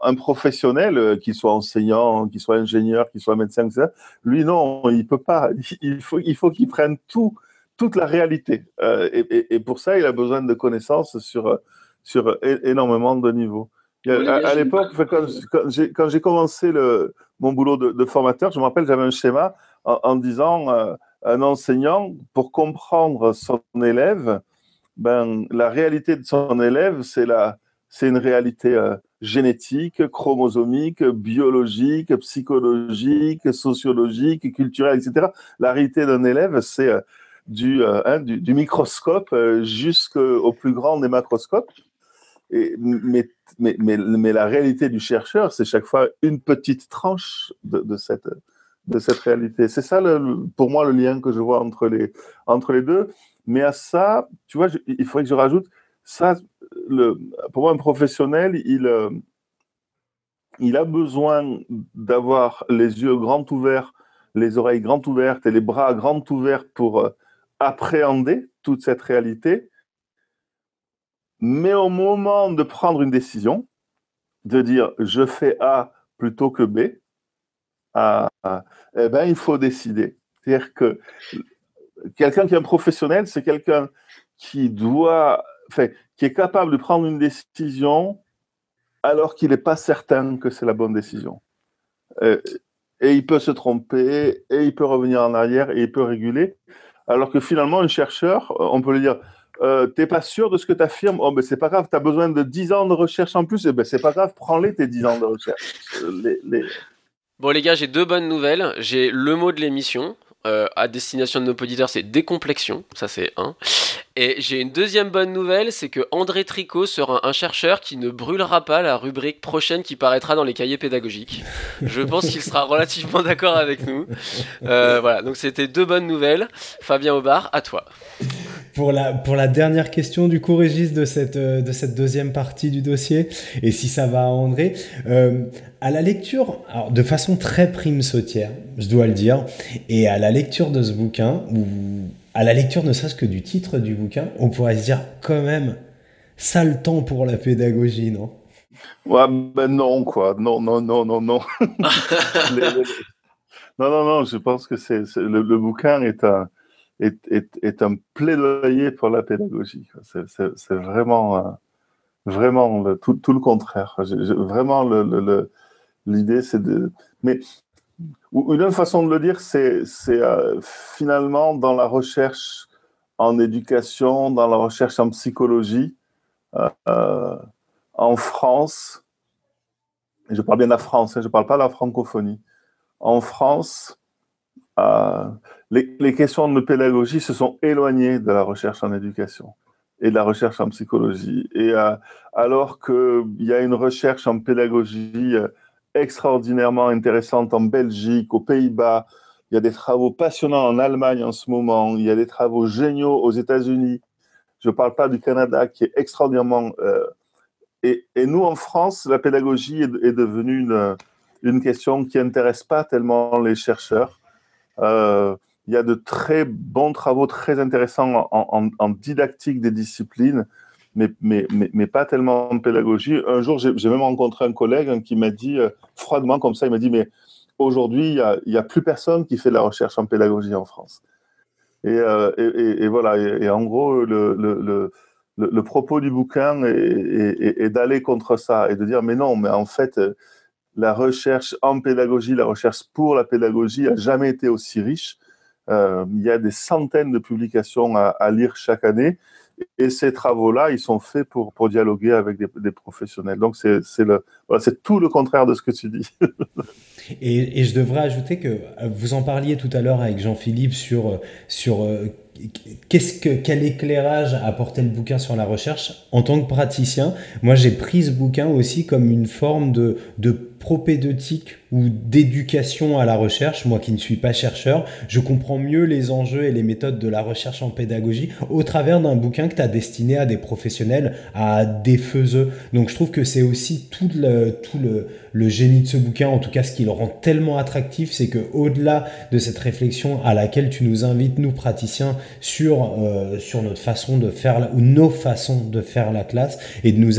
un professionnel, euh, qu'il soit enseignant, qu'il soit ingénieur, qu'il soit médecin, etc., lui, non, il peut pas. Il faut, il faut qu'il prenne tout, toute la réalité. Euh, et, pour ça, il a besoin de connaissances sur, sur énormément de niveaux. à, l'époque, quand, j'ai commencé le, mon boulot de, formateur, je me rappelle, j'avais un schéma en, disant... Euh, un enseignant, pour comprendre son élève, ben, la réalité de son élève, c'est une réalité euh, génétique, chromosomique, biologique, psychologique, sociologique, culturelle, etc. La réalité d'un élève, c'est euh, du, euh, hein, du, du, microscope jusqu'au plus grand des macroscopes. Et, mais, mais, mais, mais, la réalité du chercheur, c'est chaque fois une petite tranche de, de cette, de cette réalité. C'est ça, le, pour moi, le lien que je vois entre les, entre les deux. Mais à ça, tu vois, il faudrait que je rajoute, ça, le, pour moi, un professionnel, il, euh, il a besoin d'avoir les yeux grands ouverts, les oreilles grandes ouvertes et les bras grands ouverts pour euh, appréhender toute cette réalité, mais au moment de prendre une décision, de dire je fais A plutôt que B, eh ben, il faut décider. C'est-à-dire que quelqu'un qui est un professionnel, c'est quelqu'un qui doit, qui est capable de prendre une décision alors qu'il n'est pas certain que c'est la bonne décision. Euh, et il peut se tromper, et il peut revenir en arrière, et il peut réguler. Alors que finalement, un chercheur, on peut lui dire, euh, t'es pas sûr de ce que tu affirmes Oh, ben c'est pas grave, tu as besoin de 10 ans de recherche en plus, et eh ben c'est pas grave, prends-les tes 10 ans de recherche. Les, Bon, les gars, j'ai deux bonnes nouvelles. J'ai le mot de l'émission. Euh, à destination de nos auditeurs, c'est décomplexion, ça c'est un. Et j'ai une deuxième bonne nouvelle, c'est que André Tricot sera un chercheur qui ne brûlera pas la rubrique prochaine qui paraîtra dans les cahiers pédagogiques. Je pense qu'il sera relativement d'accord avec nous. Euh, voilà, donc c'était deux bonnes nouvelles. Fabien Aubard, à toi. Pour la, pour la dernière question du coup, Régis, de cette, euh, de cette deuxième partie du dossier, et si ça va à André, à la lecture, alors de façon très prime sautière, je dois le dire, et à la lecture de ce bouquin, ou à la lecture ne serait-ce que du titre du bouquin, on pourrait se dire quand même, ça le temps pour la pédagogie, non? Ouais, ben non, quoi. Non, non, non, non, non. Non, non, non, je pense que c'est, le, bouquin est un, est, est, est, un plaidoyer pour la pédagogie. C'est, vraiment, euh, vraiment le, tout, tout, le contraire. vraiment, le, le L'idée, c'est de. Mais une autre façon de le dire, c'est euh, finalement dans la recherche en éducation, dans la recherche en psychologie, euh, euh, en France, et je parle bien de la France, hein, je ne parle pas de la francophonie, en France, les, les, questions de pédagogie se sont éloignées de la recherche en éducation et de la recherche en psychologie. Et alors qu'il y a une recherche en pédagogie extraordinairement intéressante en Belgique, aux Pays-Bas. Il y a des travaux passionnants en Allemagne en ce moment. Il y a des travaux géniaux aux États-Unis. Je ne parle pas du Canada qui est extraordinairement. Euh, et, nous, en France, la pédagogie est, devenue une, une, question qui n'intéresse pas tellement les chercheurs. Euh, il y a de très bons travaux très intéressants en didactique des disciplines mais, pas tellement en pédagogie. Un jour, j'ai même rencontré un collègue hein, qui m'a dit, euh, froidement comme ça, il m'a dit, mais aujourd'hui, il n'y a, plus personne qui fait de la recherche en pédagogie en France. Et, euh, voilà, et, en gros, le, propos du bouquin est, d'aller contre ça et de dire, mais non, mais en fait, la recherche en pédagogie, la recherche pour la pédagogie a jamais été aussi riche. Euh, il y a des centaines de publications à lire chaque année. Et ces travaux-là, ils sont faits pour, pour dialoguer avec des, professionnels. Donc, c'est voilà, tout le contraire de ce que tu dis. et, et, je devrais ajouter que vous en parliez tout à l'heure avec Jean-Philippe sur, sur euh, qu'est-ce que, quel éclairage apportait le bouquin sur la recherche. En tant que praticien, moi, j'ai pris ce bouquin aussi comme une forme de, de propédeutique ou d'éducation à la recherche, moi qui ne suis pas chercheur, je comprends mieux les enjeux et les méthodes de la recherche en pédagogie au travers d'un bouquin que tu as destiné à des professionnels, à des faiseux. Donc je trouve que c'est aussi tout le, tout le, génie de ce bouquin, en tout cas ce qui le rend tellement attractif, c'est que au-delà de cette réflexion à laquelle tu nous invites, nous praticiens, sur, euh, sur notre façon de faire, la, ou nos façons de faire la classe, et de nous,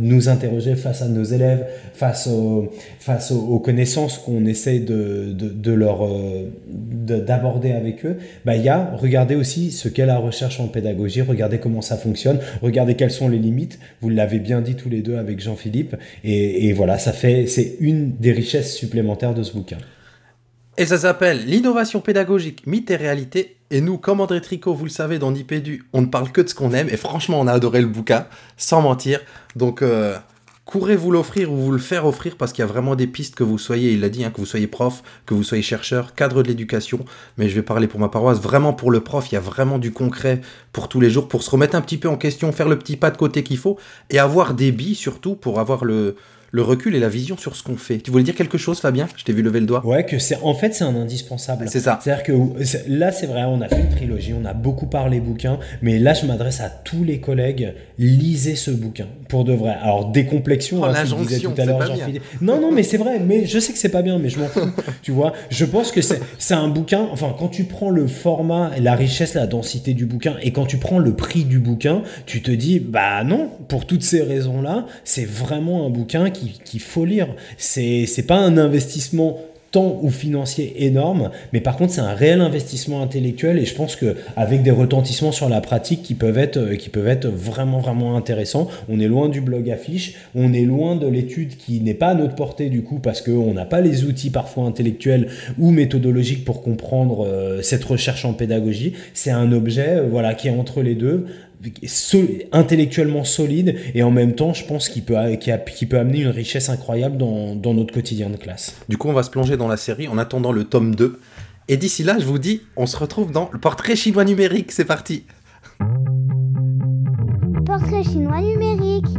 nous interroger face à nos élèves, face, au, face aux, connaissances qu'on essaie de, leur euh, d'aborder avec eux, bah, il y a, regardez aussi ce qu'est la recherche en pédagogie, regardez comment ça fonctionne, regardez quelles sont les limites, vous l'avez bien dit tous les deux avec Jean-Philippe, et, et voilà, ça fait c'est une des richesses supplémentaires de ce bouquin. Et ça s'appelle L'innovation pédagogique, mythe et réalité. Et nous, comme André Tricot, vous le savez, dans Nipédu, on ne parle que de ce qu'on aime. Et franchement, on a adoré le bouquin, sans mentir. Donc, euh, courez vous l'offrir ou vous le faire offrir parce qu'il y a vraiment des pistes que vous soyez, il l'a dit, hein, que vous soyez prof, que vous soyez chercheur, cadre de l'éducation. Mais je vais parler pour ma paroisse. Vraiment, pour le prof, il y a vraiment du concret pour tous les jours, pour se remettre un petit peu en question, faire le petit pas de côté qu'il faut et avoir des billes surtout pour avoir le le recul et la vision sur ce qu'on fait. Tu voulais dire quelque chose, Fabien? Je t'ai vu lever le doigt. Ouais, que c'est en fait c'est un indispensable. C'est ça. C'est-à-dire que là c'est vrai, on a fait une trilogie, on a beaucoup parlé bouquin, mais là je m'adresse à tous les collègues, lisez ce bouquin pour de vrai. Alors décomplexion, Oh, hein, tu disais tout à l'heure, Jean-Philippe. Non non, mais c'est vrai, mais je sais que c'est pas bien, mais je m'en fous. tu vois, je pense que c'est c'est un bouquin. Enfin, quand tu prends le format, la richesse, la densité du bouquin, et quand tu prends le prix du bouquin, tu te dis bah non, pour toutes ces raisons-là, c'est vraiment un bouquin qui- qu'il faut lire. C'est c'est pas un investissement temps ou financier énorme, mais par contre c'est un réel investissement intellectuel et je pense que avec des retentissements sur la pratique qui peuvent être euh, qui peuvent être vraiment vraiment intéressants. On est loin du blog affiche, on est loin de l'étude qui n'est pas à notre portée du coup parce qu'on n'a pas les outils parfois intellectuels ou méthodologiques pour comprendre euh, cette recherche en pédagogie. C'est un objet euh, voilà qui est entre les deux so- intellectuellement solide et en même temps je pense qu'il peut, peut amener une richesse incroyable dans, dans notre quotidien de classe. Du coup, on va se plonger dans la série en attendant le tome 2. Et d'ici là, je vous dis, on se retrouve dans le portrait chinois numérique. C'est parti. Portrait chinois numérique.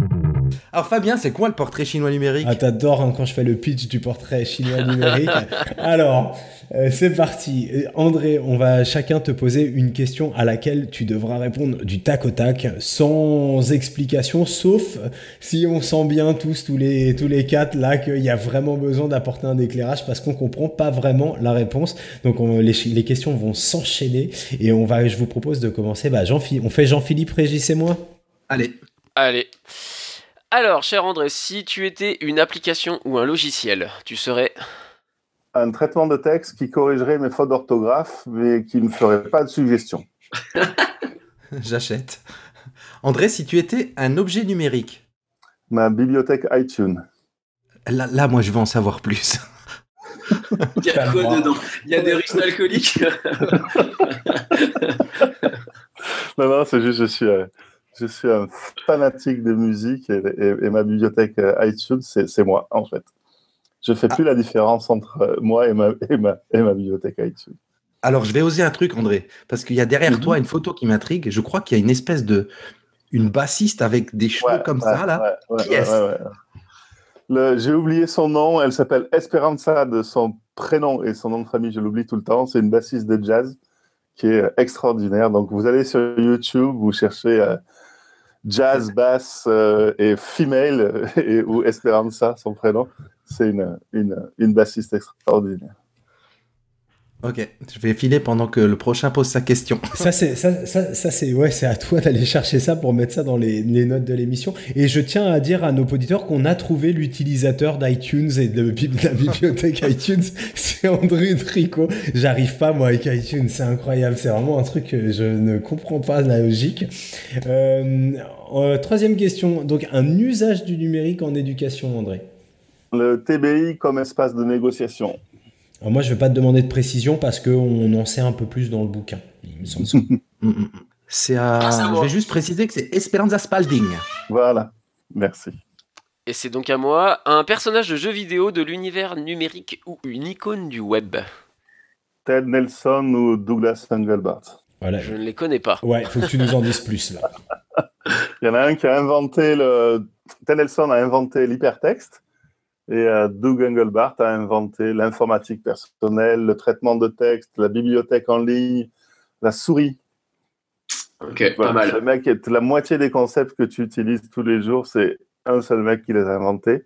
Alors Fabien, c'est quoi le portrait chinois numérique Ah, t'adores hein, quand je fais le pitch du portrait chinois numérique. Alors, euh, c'est parti. Euh, André, on va chacun te poser une question à laquelle tu devras répondre du tac au tac, sans explication, sauf si on sent bien tous, tous les, tous les quatre, là, qu'il y a vraiment besoin d'apporter un éclairage parce qu'on comprend pas vraiment la réponse. Donc, on- les, les questions vont s'enchaîner et on va, je vous propose de commencer. Bah, Jean on fait Jean-Philippe, Régis et moi? Allez. Allez. Alors, cher André, si tu étais une application ou un logiciel, tu serais. Un traitement de texte qui corrigerait mes fautes d'orthographe, mais qui ne ferait pas de suggestions. J'achète. André, si tu étais un objet numérique, Ma bibliothèque iTunes. là, là moi, je veux en savoir plus. Il y a quoi dedans? Il y a des risques alcooliques Non, non, c'est juste, je suis, euh, je suis un fanatique de musique et, et- et ma bibliothèque euh, iTunes, c'est moi, en fait. Je fais plus la différence entre euh, moi et ma, et, ma, bibliothèque iTunes. Alors, je vais oser un truc, André, parce qu'il y a derrière Mhm. toi une photo qui m'intrigue. Je crois qu'il y a une espèce de. Une bassiste avec des cheveux Ouais, comme ouais, ça, là. ouais, Qui. Le- J'ai oublié son nom. Elle s'appelle Esperanza de son prénom et son nom de famille, je l'oublie tout le temps. C'est une bassiste de jazz qui est euh, extraordinaire. Donc, vous allez sur YouTube, vous cherchez euh, jazz, bass euh, et female et, ou Esperanza, son prénom. C'est une, une, une bassiste extraordinaire. Ok, je vais filer pendant que le prochain pose sa question. Ça, c'est, ça, ça, ça, c'est, ouais, c'est à toi d'aller chercher ça pour mettre ça dans les, les notes de l'émission. Et je tiens à dire à nos auditeurs qu'on a trouvé l'utilisateur d'iTunes et de la bibliothèque iTunes. C'est André Tricot. J'arrive pas, moi, avec iTunes. C'est incroyable. C'est vraiment un truc que je ne comprends pas la logique. Euh, euh, troisième question. Donc, un usage du numérique en éducation, André? Le TBI comme espace de négociation. Alors moi, je vais pas te demander de précision parce qu'on en sait un peu plus dans le bouquin. Il me semble. C'est à... Ah, c'est à je vais juste préciser que c'est Esperanza Spalding. Voilà. Merci. Et c'est donc à moi, un personnage de jeu vidéo de l'univers numérique ou une icône du web. Ted Nelson ou Douglas Engelbart. Voilà. Je ne les connais pas. Ouais, faut que tu nous en dises plus là. Il y en a un qui a inventé le. Ted Nelson a inventé l'hypertexte et euh, Doug Engelbart a inventé l'informatique personnelle, le traitement de texte, la bibliothèque en ligne, la souris. Ok, Voilà, Le mec, est- la moitié des concepts que tu utilises tous les jours, c'est un seul mec qui les a inventés.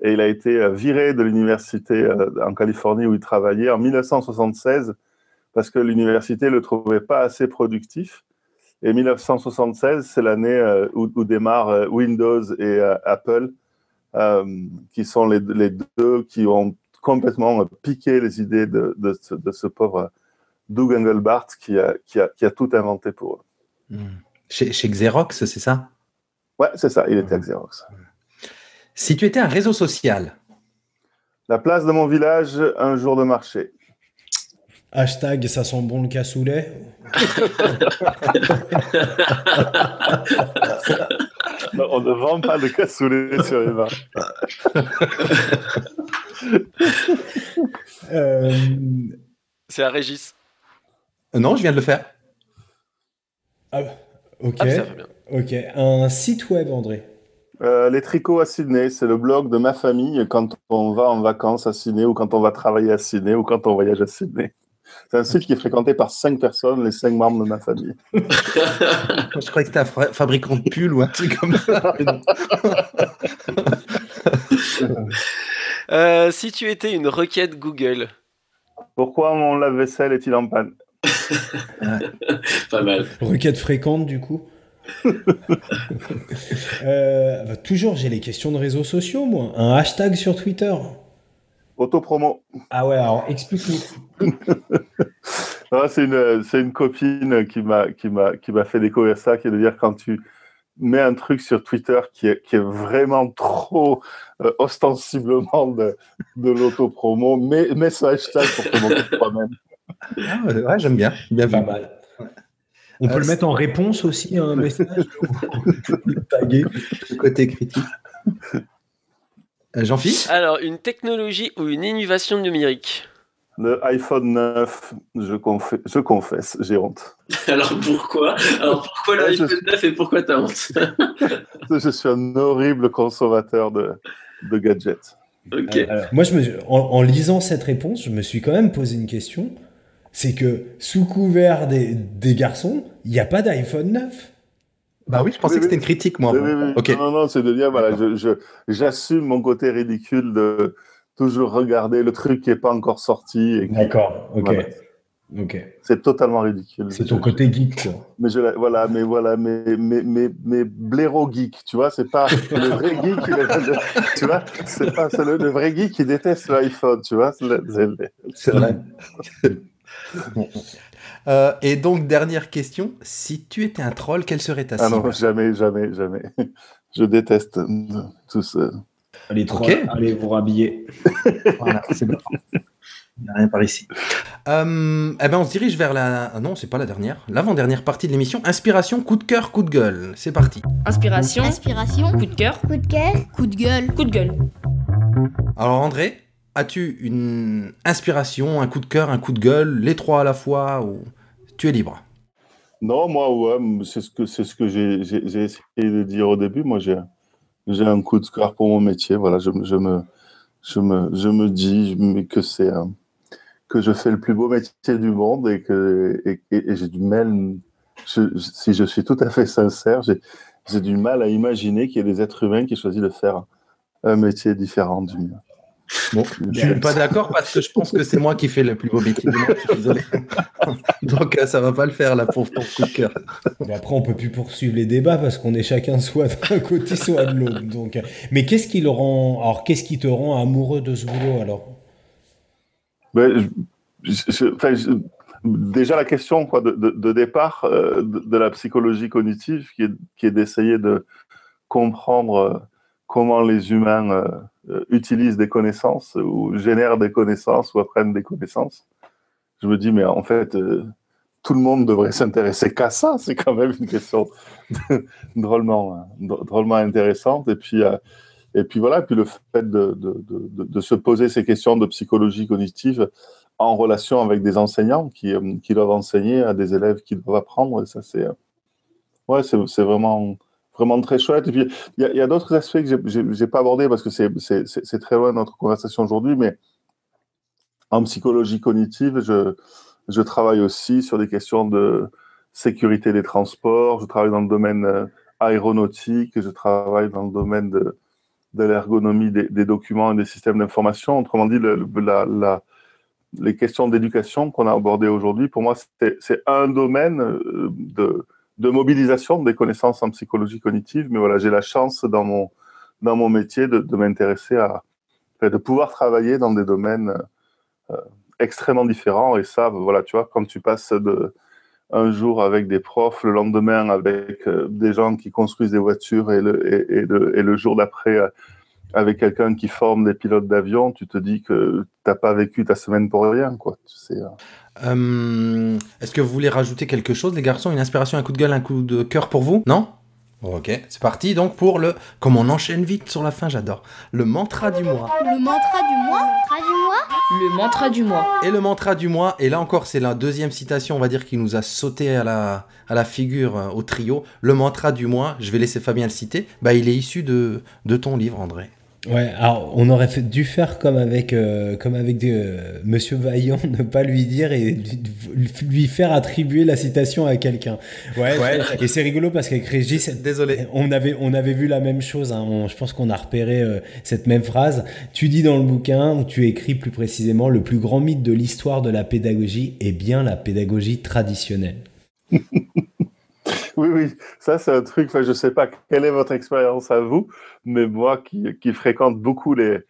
Et il a été euh, viré de l'université euh, en Californie où il travaillait en 1976 parce que l'université le trouvait pas assez productif. Et 1976, c'est l'année où, où démarrent Windows et Apple, qui sont les, les deux qui ont complètement euh, piqué les idées de, de ce, de ce pauvre Doug Engelbart qui a, qui, a, qui a tout inventé pour eux. Mm. Chez, chez Xerox, c'est ça? Ouais, c'est ça, il était à Xerox. Si tu étais un réseau social, La place de mon village, un jour de marché. Hashtag ça sent bon le cassoulet. Non, on ne vend pas de cassoulet sur les mains. Euh, C'est à Régis. Euh, non, je viens de le faire. ah, ok. Ah, ça va bien. Ok. Un site web, André. Euh, les tricots à Sydney, c'est le blog de ma famille quand on va en vacances à Sydney ou quand on va travailler à Sydney ou quand on voyage à Sydney. C'est un site qui est fréquenté par cinq personnes, les cinq membres de ma famille. Je croyais que c'était un fabricant de pull ou un truc comme ça. Euh, si tu étais une requête Google, Pourquoi mon lave-vaisselle est-il en panne? Pas mal. Requête fréquente, du coup. Euh, bah, toujours, j'ai les questions de réseaux sociaux, moi. Un hashtag sur Twitter. Autopromo. Ah ouais, alors explique-nous. Non, C'est une, c'est une copine qui m'a, qui, m'a, qui m'a fait découvrir ça, qui est de dire quand tu mets un truc sur Twitter qui est, qui est vraiment trop euh, ostensiblement de, de l'autopromo, mets, mets ce hashtag pour te montrer toi-même. Ah, ouais, j'aime bien. Bien vu. Pas mal. On peut Euh, le mettre en réponse aussi à un message. Le taguer. Le côté critique. Euh, Jean-Philippe alors une technologie ou une innovation numérique Le iPhone 9, je, confesse, je confesse, j'ai honte. Alors pourquoi? Alors pourquoi Ouais, je- l'iPhone 9 et pourquoi t'as honte? Je suis un horrible consommateur de, de gadgets. Ok. Euh, alors, moi, je me, en, en lisant cette réponse, je me suis quand même posé une question. C'est que sous couvert des, des garçons, il n'y a pas d'iPhone 9. Bah oui, je pensais Oui, que c'était une critique, moi. Oui, oui, oui. Ok. Non, non, c'est de dire, voilà, je, je- j'assume mon côté ridicule de toujours regarder le truc qui n'est pas encore sorti. D'accord, ok. Voilà. ok. C'est totalement ridicule. C'est ton côté geek, quoi. Mais je, voilà, mais voilà, mais mais mais mais blaireau geek, tu vois, c'est pas le vrai geek, le- le- tu vois, c'est pas c'est le, le vrai geek qui déteste l'iPhone, tu vois. C'est vrai. Euh, et donc, dernière question. Si tu étais un troll, quelle serait ta Ah cible? non, jamais, jamais, jamais. Je déteste tout ça. Allez, Ok. allez vous rhabiller. Voilà, c'est bon. Il n'y a rien par ici. Euh, eh ben, on se dirige vers la. ah Non, c'est pas la dernière. L'avant-dernière partie de l'émission. Inspiration, coup de cœur, coup de gueule. C'est parti. Inspiration, Inspiration, coup de cœur, coup de cœur, coup de gueule, coup de gueule. Alors, André, as-tu une inspiration, un coup de cœur, un coup de gueule, les trois à la fois ou... Tu es libre? Non, moi, c'est ce que ce que j'ai essayé de dire au début. Moi, j'ai un coup de cœur pour mon métier. Voilà, je, je me je me je me dis que c'est un- que je fais le plus beau métier du monde et que et, et- j'ai du mal. si je suis tout à fait sincère, j'ai du mal à imaginer qu'il y ait des êtres humains qui choisissent de faire un métier différent du mien. Bon, je suis pas d'accord parce que je pense que c'est moi qui fais le plus beau métier du monde. Je suis désolé. Donc, euh, ça va pas le faire là pour ton coup de cœur. Mais après, on peut plus poursuivre les débats parce qu'on est chacun soit d'un côté, soit de l'autre. Donc, euh, mais qu'est-ce qui le rend, alors qu'est-ce qui te rend amoureux de ce boulot alors? Ben, je- je- je- enfin, je- déjà la question quoi, de, de- de départ euh, de, de la psychologie cognitive, qui est, qui est d'essayer de comprendre comment les humains euh, utilisent des connaissances ou génèrent des connaissances ou apprennent des connaissances. Je me dis, mais en fait, euh, tout le monde devrait s'intéresser qu'à ça. C'est quand même une question drôlement, euh, drôlement intéressante. Et puis, euh, et puis voilà, et puis le fait de, de, de, de se poser ces questions de psychologie cognitive en relation avec des enseignants qui, euh, qui doivent enseigner à des élèves qui doivent apprendre. Ça, c'est euh, ouais, c'est vraiment, vraiment très chouette. Et puis, il y a, d'autres aspects que j'ai j'ai pas abordés parce que c'est- très loin de notre conversation aujourd'hui, mais en psychologie cognitive, je, je travaille aussi sur des questions de sécurité des transports, je travaille dans le domaine euh, aéronautique, je travaille dans le domaine de, de l'ergonomie des, documents et des systèmes d'information. Autrement dit, la- les questions d'éducation qu'on a abordées aujourd'hui, pour moi, c'est c'est un domaine euh, de, de mobilisation des connaissances en psychologie cognitive. Mais voilà, j'ai la chance dans mon, dans mon métier de, de m'intéresser à, de pouvoir travailler dans des domaines euh, extrêmement différents. Et ça, voilà, tu vois, quand tu passes de un jour avec des profs, le lendemain avec euh, des gens qui construisent des voitures et le, et le, et le jour d'après euh, avec quelqu'un qui forme des pilotes d'avion, tu te dis que t'as pas vécu ta semaine pour rien, quoi. C'est, euh, Euh, Est-ce que vous voulez rajouter quelque chose, les garçons? Une inspiration, un coup de gueule, un coup de cœur pour vous? Non? Ok, c'est parti donc pour le. Comme on enchaîne vite sur la fin, j'adore. Le mantra du mois. Le mantra du mois? Mantra du mois? Le mantra du mois. Et le mantra du mois, et là encore, c'est la deuxième citation, on va dire, qui nous a sauté à la, à la figure euh, au trio. Le mantra du mois, je vais laisser Fabien le citer, bah, il est issu de, de ton livre, André. Ouais, alors on aurait fait- dû faire comme avec, euh, comme avec euh, Monsieur Vaillant, ne pas lui dire et lui- lui faire attribuer la citation à quelqu'un. Ouais, ouais. Et c'est rigolo parce qu'avec Régis, Désolé. on avait, on avait vu la même chose. hein. On- je pense qu'on a repéré euh, cette même phrase. Tu dis dans le bouquin, où tu écris plus précisément, le plus grand mythe de l'histoire de la pédagogie est bien la pédagogie traditionnelle. Oui, oui, ça c'est un truc, enfin, je ne sais pas quelle est votre expérience à vous, mais moi qui, fréquente beaucoup les,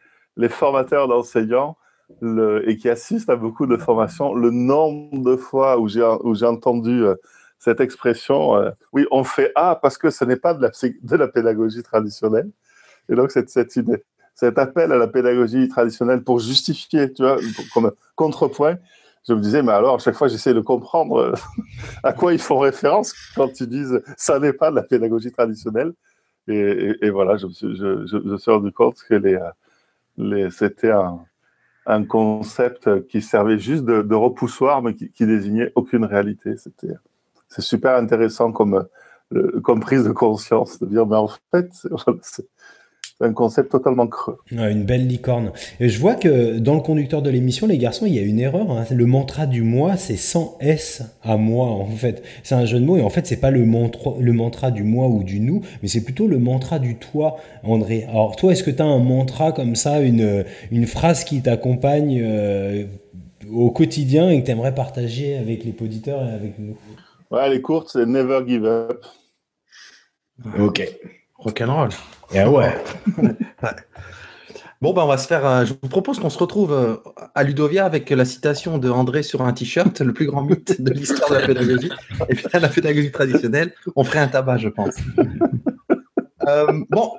formateurs d'enseignants et qui assiste à beaucoup de formations, le nombre de fois où j'ai entendu euh, cette expression, euh, oui, on fait A parce que ce n'est pas de la, pédagogie traditionnelle. Et donc, cette, cette idée, cet appel à la pédagogie traditionnelle pour justifier, tu vois, comme contrepoint, je me disais, mais alors, à chaque fois, j'essaie de comprendre euh, à quoi ils font référence quand ils disent ça n'est pas de la pédagogie traditionnelle. Et, voilà, je me suis, je, je- rendu compte que euh, c'était un, concept qui servait juste de, repoussoir, mais qui, désignait aucune réalité. C'était, c'est super intéressant comme, euh, comme prise de conscience, de dire, mais en fait, c'est un concept totalement creux. Ouais, une belle licorne. Et je vois que dans le conducteur de l'émission, les garçons, il y a une erreur. hein. Le mantra du moi, c'est sans S à moi, en fait. C'est un jeu de mots. Et en fait, c'est pas le mantra, le mantra du moi ou du nous, mais c'est plutôt le mantra du toi, André. Alors, toi, est-ce que tu as un mantra comme ça, une, une phrase qui t'accompagne euh, au quotidien et que tu aimerais partager avec les auditeurs et avec nous? Ouais, elle est courte, c'est never give up. Ok. Rock'n'roll. Et ouais. Bon, bah, on va se faire. euh, je vous propose qu'on se retrouve euh, à Ludovia avec la citation de André sur un t-shirt, le plus grand mythe de l'histoire de la pédagogie. Et puis, la pédagogie traditionnelle, on ferait un tabac, je pense. Euh, bon,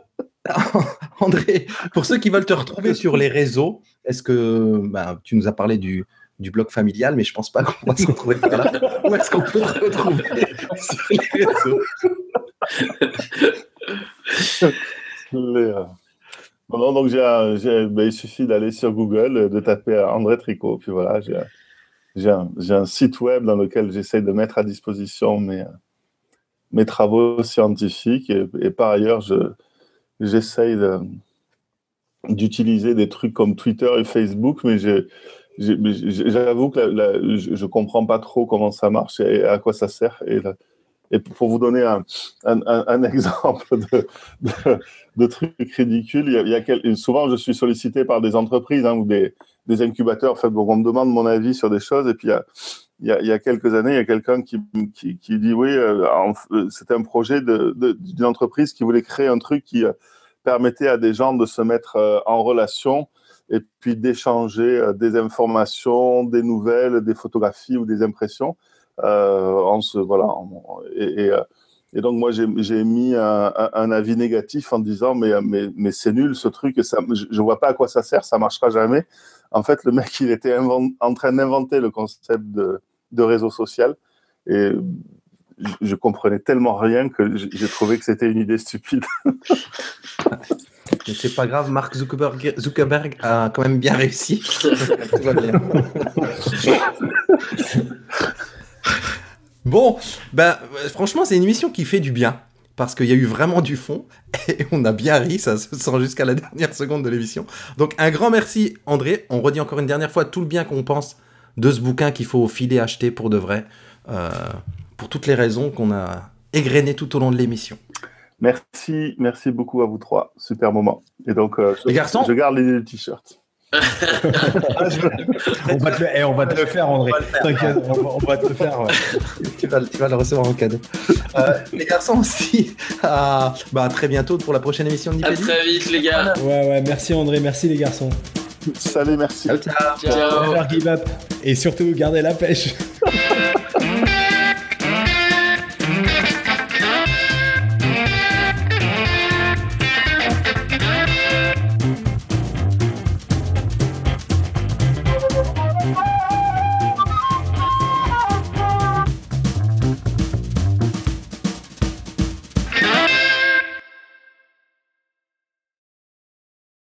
André, pour ceux qui veulent te retrouver sur les réseaux, est-ce que bah, tu nous as parlé du, du blog familial, mais je pense pas qu'on va se retrouver par là. Où est-ce qu'on peut te retrouver sur les réseaux? Euh, Non, donc j'ai- ben, il suffit d'aller sur Google, euh, de taper André Tricot, puis voilà, j'ai un- site web dans lequel j'essaye de mettre à disposition mes, euh, travaux scientifiques, et, par ailleurs, je- j'essaye d'utiliser des trucs comme Twitter et Facebook, mais j'avoue que je ne comprends pas trop comment ça marche et à quoi ça sert. Et pour vous donner un, exemple de, de- de a quel- souvent, je suis sollicité par des entreprises hein, ou des, incubateurs. En fait, on me demande mon avis sur des choses. Et puis, il y a, quelques années, il y a quelqu'un qui, qui, dit oui, euh, euh, c'était un projet d'une entreprise qui voulait créer un truc qui euh, permettait à des gens de se mettre en relation et puis d'échanger des informations, des nouvelles, des photographies ou des impressions. Euh, en se, voilà, en- et, et, euh, et donc, moi, j'ai mis un, avis négatif en disant Mais, mais, mais c'est nul ce truc, ça, je ne vois pas à quoi ça sert, ça ne marchera jamais. En fait, le mec, il était invent- en train d'inventer le concept de, de réseau social. Et je, je comprenais tellement rien que j'ai j'ai trouvé que c'était une idée stupide. Mais c'est pas grave, Mark Zuckerberg, Zuckerberg a quand même bien réussi. Tout va bien. bon, ben euh, franchement, c'est une émission qui fait du bien. Parce qu'il y a eu vraiment du fond et on a bien ri, ça se sent jusqu'à la dernière seconde de l'émission. Donc un grand merci André, on redit encore une dernière fois tout le bien qu'on pense de ce bouquin qu'il faut filer acheter pour de vrai, euh, pour toutes les raisons qu'on a égrenées tout au long de l'émission. Merci, merci beaucoup à vous trois. Super moment. Et donc, euh, je, Les garçons je garde l'idée du t-shirt. On va te le, eh, on va te le faire, André. T'inquiète, on, va- on va te le faire. ouais. tu, vas, tu vas le recevoir en cadeau. Euh, les garçons aussi, à, bah, à très bientôt pour la prochaine émission de À Nipédie. très vite, les gars. Ouais, ouais, merci André, merci les garçons. Salut, merci. Ciao, ciao. Ciao. Et surtout, gardez la pêche.